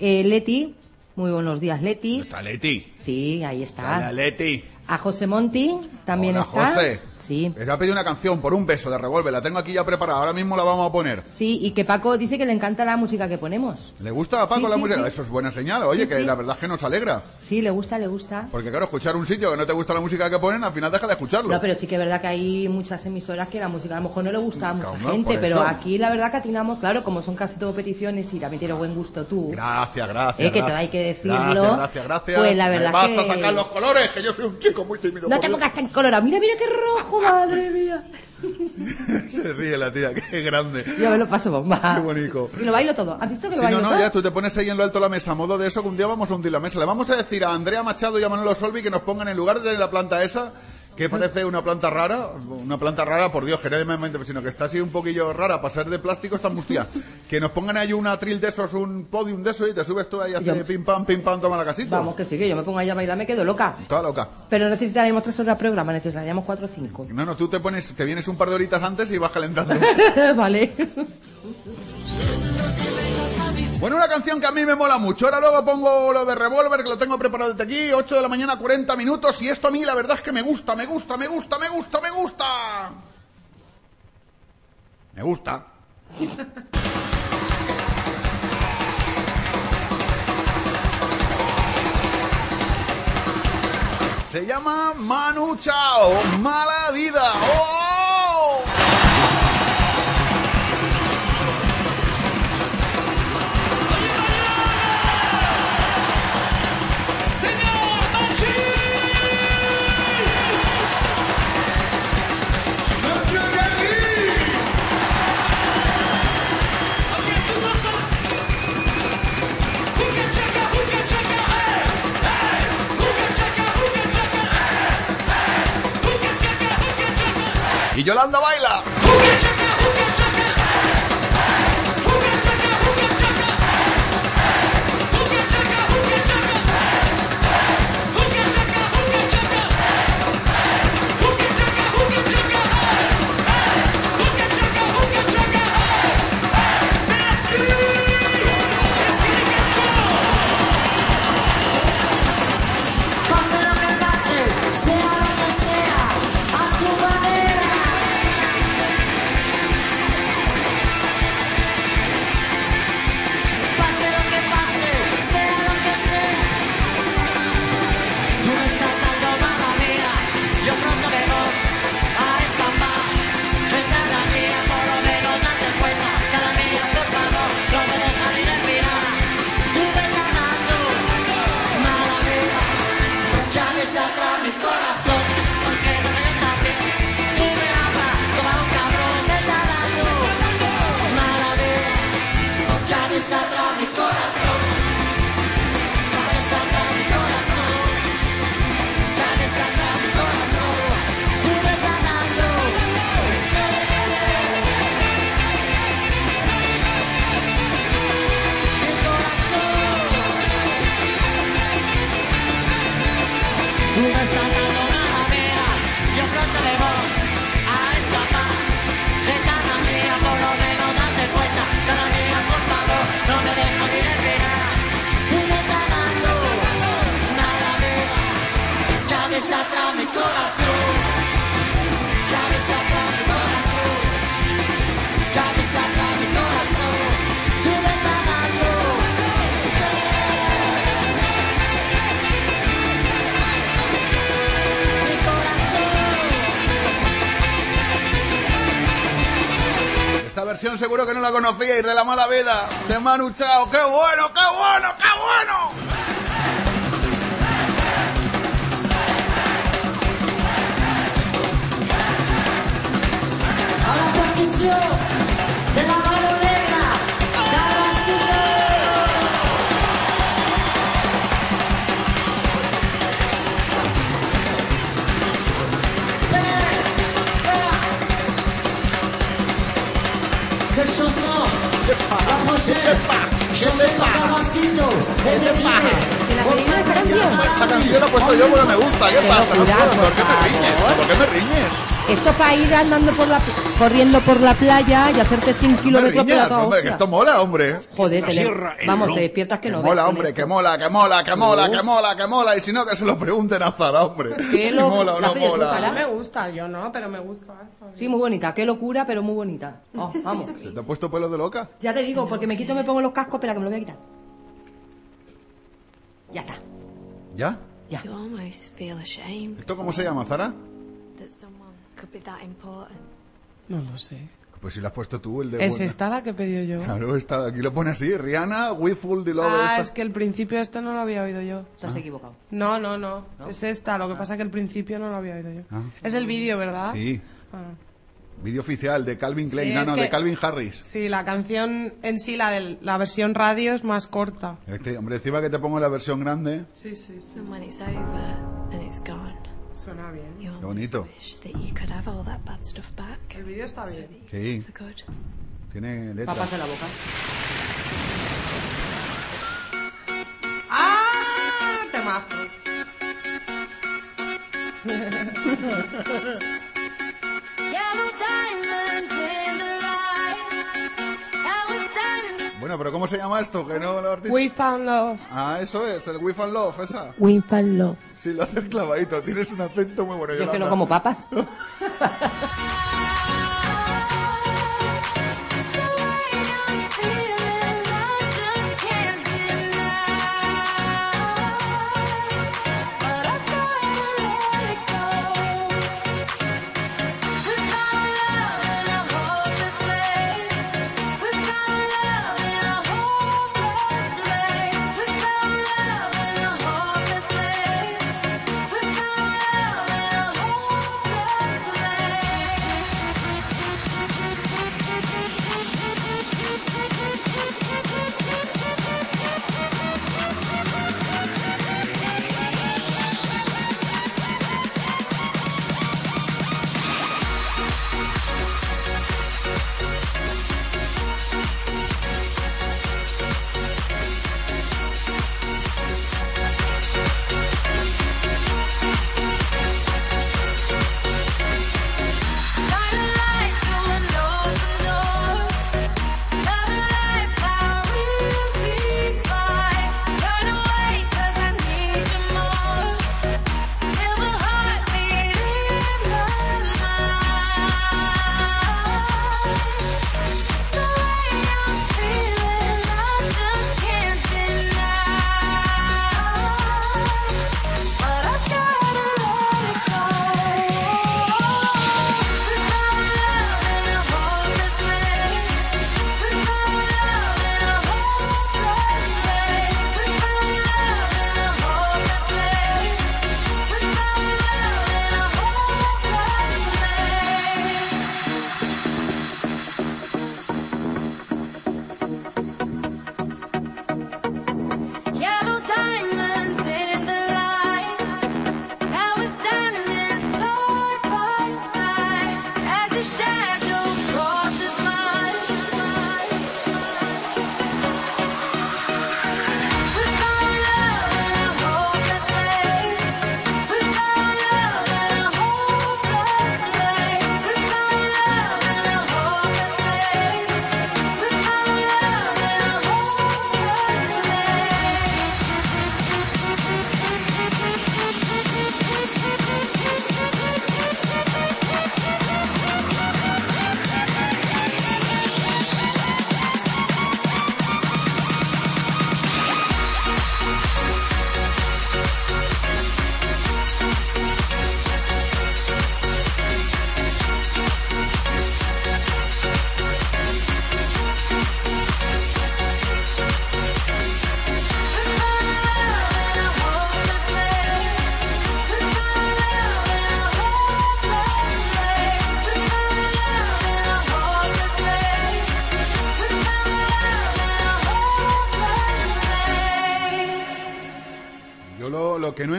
Eh, Leti, muy buenos días, Leti. Está Leti. Sí, ahí está. Hola, Leti. A José Monti también Hola, está. José. Sí. Le ha pedido una canción por un beso de Revolver. La tengo aquí ya preparada. Ahora mismo la vamos a poner. Sí, y que Paco dice que le encanta la música que ponemos. ¿Le gusta a Paco Sí, la sí, música? sí. Eso es buena señal. Oye, que la verdad es que nos alegra. Sí, le gusta, le gusta. Porque claro, escuchar un sitio que no te gusta la música que ponen, al final deja de escucharlo. No, pero sí que es verdad que hay muchas emisoras que la música a lo mejor no le gusta a mucha gente, pero aquí la verdad que atinamos, claro, como son casi todo peticiones y también tiene buen gusto tú. Gracias, gracias. Eh, que todo gracias. hay que decirlo. Gracias, gracias, gracias. Pues la Me verdad vas que- a sacar los colores, que yo soy un chico muy tímido. No te pongas tan colorado. Mira, mira qué rojo, madre mía. Se ríe la tía, qué grande. Yo me lo paso bomba. Qué bonito. Y lo bailo todo. ¿Has visto que lo Sí, no, bailo no, todo? ya tú te pones ahí en lo alto de la mesa, a modo de eso, que un día vamos a hundir la mesa. Le vamos a decir a Andrea Machado y a Manolo Solvi que nos pongan en lugar de la planta esa, ¿Qué parece una planta rara? Una planta rara, por Dios, generalmente, sino que está así un poquillo rara, para ser de plástico está mustia. Que nos pongan ahí un atril de esos, un podium de esos y te subes tú ahí a hacer Yo- pim pam, pim pam, toma la casita. Vamos, que sí, que yo me pongo ahí a bailar, me quedo loca. Toda loca. Pero necesitaríamos tres horas de programa, necesitaríamos cuatro o cinco. No, no, tú te pones, te vienes un par de horitas antes y vas calentando. vale. Bueno, una canción que a mí me mola mucho. Ahora luego pongo lo de Revolver, que lo tengo preparado desde aquí. 8 de la mañana, 40 minutos. Y esto a mí la verdad es que me gusta, me gusta, me gusta, me gusta, me gusta. Me gusta. Se llama Manu Chao, Mala Vida. ¡Oh! Y Yolanda baila. Versión seguro que no la conocíais de la mala vida de Manu Chao. ¡Qué bueno, qué bueno, qué bueno! a Esta canción la he puesto yo porque me gusta. ¿Qué pasa? No puedo. ¿Por qué me riñes? ¿Por qué me riñes? Esto para ir andando por la, corriendo por la playa y hacerte 100 No me kilómetros por la hombre, que esto mola, hombre. Joder, te le- sierra, vamos, no. te despiertas que Que no mola, ves hombre, que mola, que mola, que mola, que mola, que mola. Y si no, que se lo pregunten a Zara, hombre. Qué Si lo- mola o ¿La no mola. Zara? me gusta, yo no, pero me gusta. Sí, muy bonita. Qué locura, pero muy bonita. Oh, vamos. ¿Se te ha puesto pelo de loca? Ya te digo, porque me quito, me pongo los cascos, espera que me lo voy a quitar. Ya está. ¿Ya? Ya. You almost feel ashamed ¿Esto cómo se llama, Zara? Could be that important. No lo sé. Pues si la has puesto tú, el de... ¿Es bueno. esta la que he pedido yo? Claro, está, aquí lo pone así, Rihanna, We Full the Love. Ah, esta- es que el principio este no lo había oído yo. Te has equivocado. No, no, no, Es esta, lo que pasa que el principio no lo había oído yo. Ah. Es el vídeo, ¿verdad? Sí, Ah. vídeo oficial de Calvin Klein, Sí, no, es no, que- de Calvin Harris. Sí, la canción en sí, la, del, la versión radio es más corta. Este, hombre, encima que te pongo la versión grande. Sí, sí, sí. And Suena bien. Qué bonito. Wish that you could have all that bad stuff back. El vídeo está bien. Sí. Tiene letra. Papas de la boca. ¡Ah! Temazo. Bueno, pero ¿cómo se llama esto? Que no lo has dicho. We found love. Ah, eso es, el We Fan Love, esa. We found love. Sí, lo haces clavadito, tienes un acento muy bueno. Yo es que no como papas.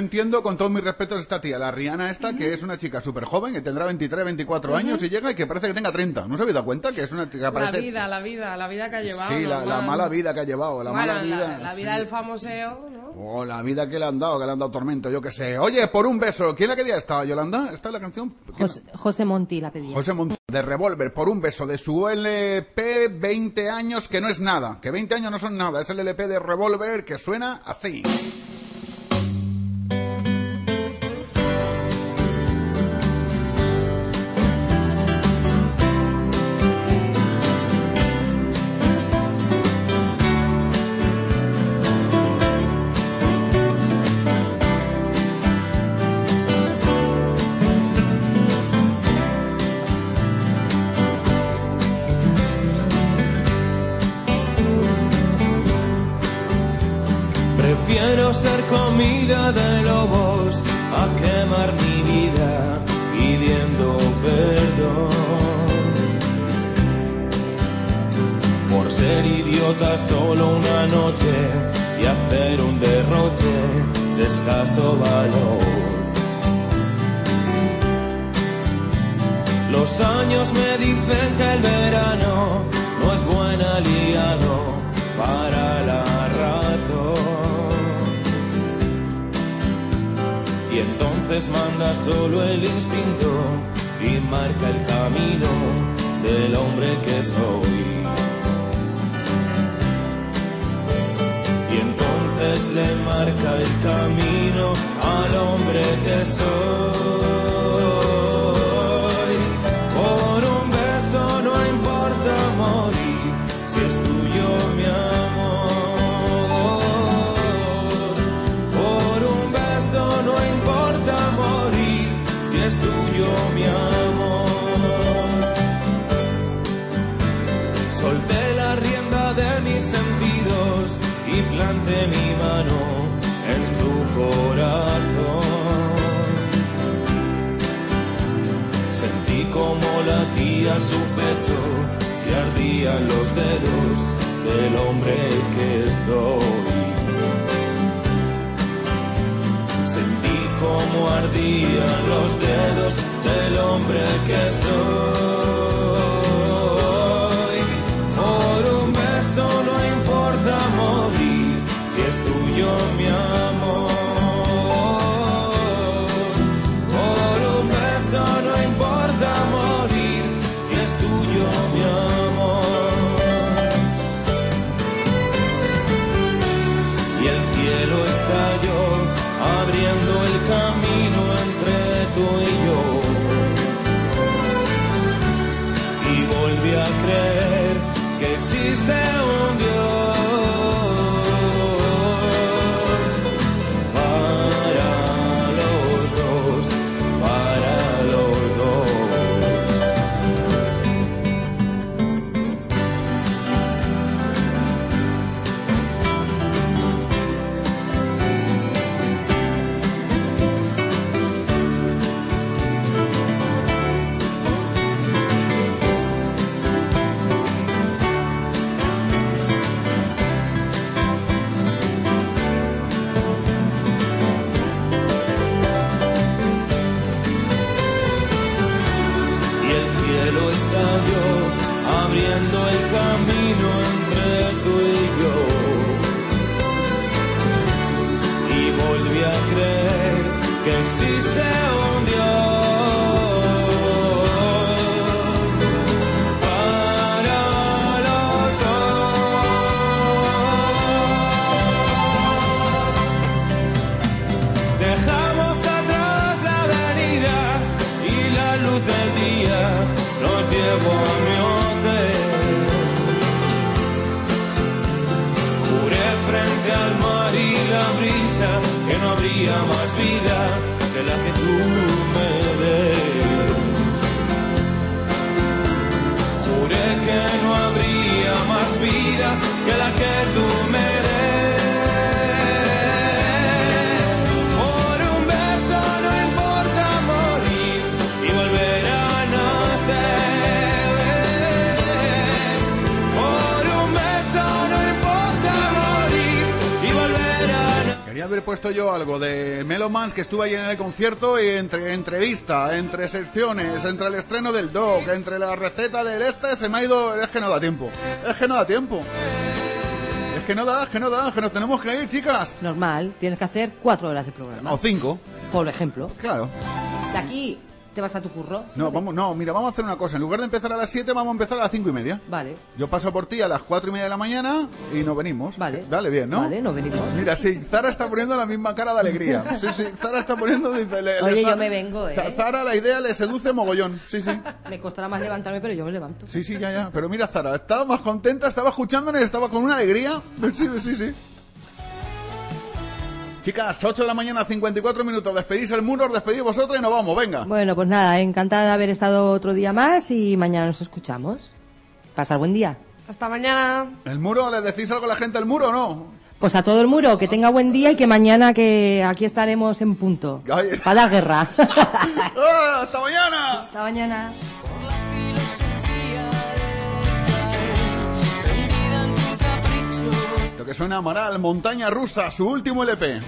entiendo, con todos mis respetos, es esta tía, la Rihanna esta, que es una chica súper joven, que tendrá 23, 24 años y llega y que parece que tenga 30. ¿No se había dado cuenta? Que es una chica La parece... vida, la vida, la vida que ha llevado. Sí, la, la mala vida que ha llevado, la Bueno, mala vida. La, la vida sí. del famoseo, ¿no? Oh, la vida que le han dado, que le han dado tormento, yo qué sé. Oye, por un beso. ¿Quién la quería esta, Yolanda? ¿Esta es la canción? José, José Monti la pedía. José Mont de Revolver, por un beso de su LP 20 años, que no es nada. Que 20 años no son nada. Es el LP de Revolver que suena así. de lobos a quemar mi vida pidiendo perdón. Por ser idiota solo una noche y hacer un derroche de escaso valor. Los años me dicen que el verano no es buen aliado para manda solo el instinto y marca el camino del hombre que soy. Y entonces le marca el camino al hombre que soy. Planté mi mano en su corazón. Sentí como latía su pecho y ardían los dedos del hombre que soy. Sentí como ardían los dedos del hombre que soy. Si es tuyo mi amor. Entre secciones, entre el estreno del doc, entre la receta del este, se me ha ido. Es que no da tiempo. Es que no da tiempo. Es que no da, es que no da, es que nos tenemos que ir, chicas. Normal, tienes que hacer cuatro horas de programa. O cinco. Por ejemplo. Claro. De aquí te vas a tu curro. No, vamos, no, mira, vamos a hacer una cosa. En lugar de empezar a las 7, vamos a empezar a las cinco y media. Vale. Yo paso por ti a las cuatro y media de la mañana y nos venimos. Vale. Vale, bien, ¿no? Vale, nos venimos. Mira, sí, Zara está poniendo la misma cara de alegría. Sí, sí, Zara está poniendo... Le- le Oye, yo me vengo, ¿eh? Za- Zara la idea le seduce mogollón. Sí, sí. Me costará más levantarme, pero yo me levanto. Sí, sí, ya, ya. Pero mira, Zara, estaba más contenta, estaba escuchándonos, estaba con una alegría. Sí, sí, sí. Chicas, 8 de la mañana, 54 minutos. Despedís el muro, os despedís vosotros y nos vamos, venga. Bueno, pues nada, encantada de haber estado otro día más y mañana nos escuchamos. Pasar buen día. Hasta mañana. ¿El muro? ¿Le decís algo a la gente del muro o no? Pues a todo el muro, que tenga buen día y que mañana que aquí estaremos en punto. Para dar guerra. ¡Ah, ¡Hasta mañana! Hasta mañana. Lo que suena Amaral, Montaña Rusa, su último LP.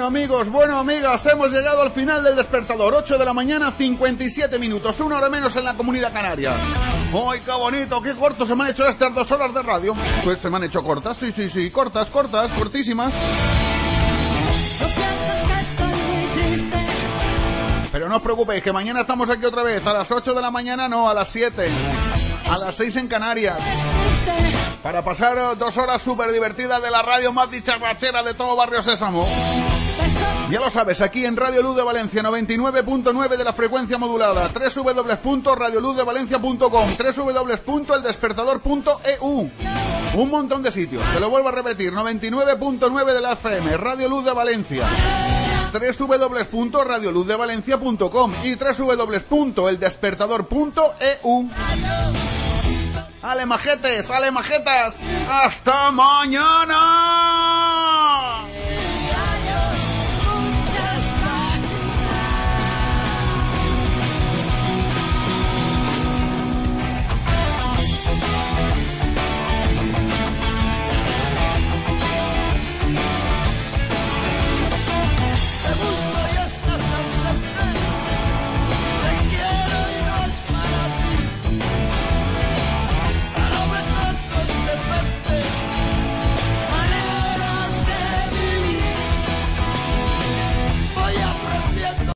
Bueno amigos, bueno amigas, hemos llegado al final del despertador. 8 de la mañana, 57 minutos, una hora menos en la comunidad canaria. ¡Ay, qué bonito, qué corto se me han hecho estas dos horas de radio! Pues se me han hecho cortas, sí, sí, sí, cortas, cortas, cortísimas. Pero no os preocupéis, que mañana estamos aquí otra vez, a las 8 de la mañana, no, a las 7. A las 6 en Canarias. Para pasar dos horas súper divertidas de la radio más dicharrachera de todo Barrio Sésamo. Ya lo sabes, aquí en Radio Luz de Valencia, 99.9 de la frecuencia modulada, www.radioluzdevalencia.com, www.eldespertador.eu. Un montón de sitios, te lo vuelvo a repetir, 99.9 de la FM, Radio Luz de Valencia www.radioluzdevalencia.com y www.eldespertador.eu. ¡Ale majetes! ¡Ale majetas! ¡Hasta mañana!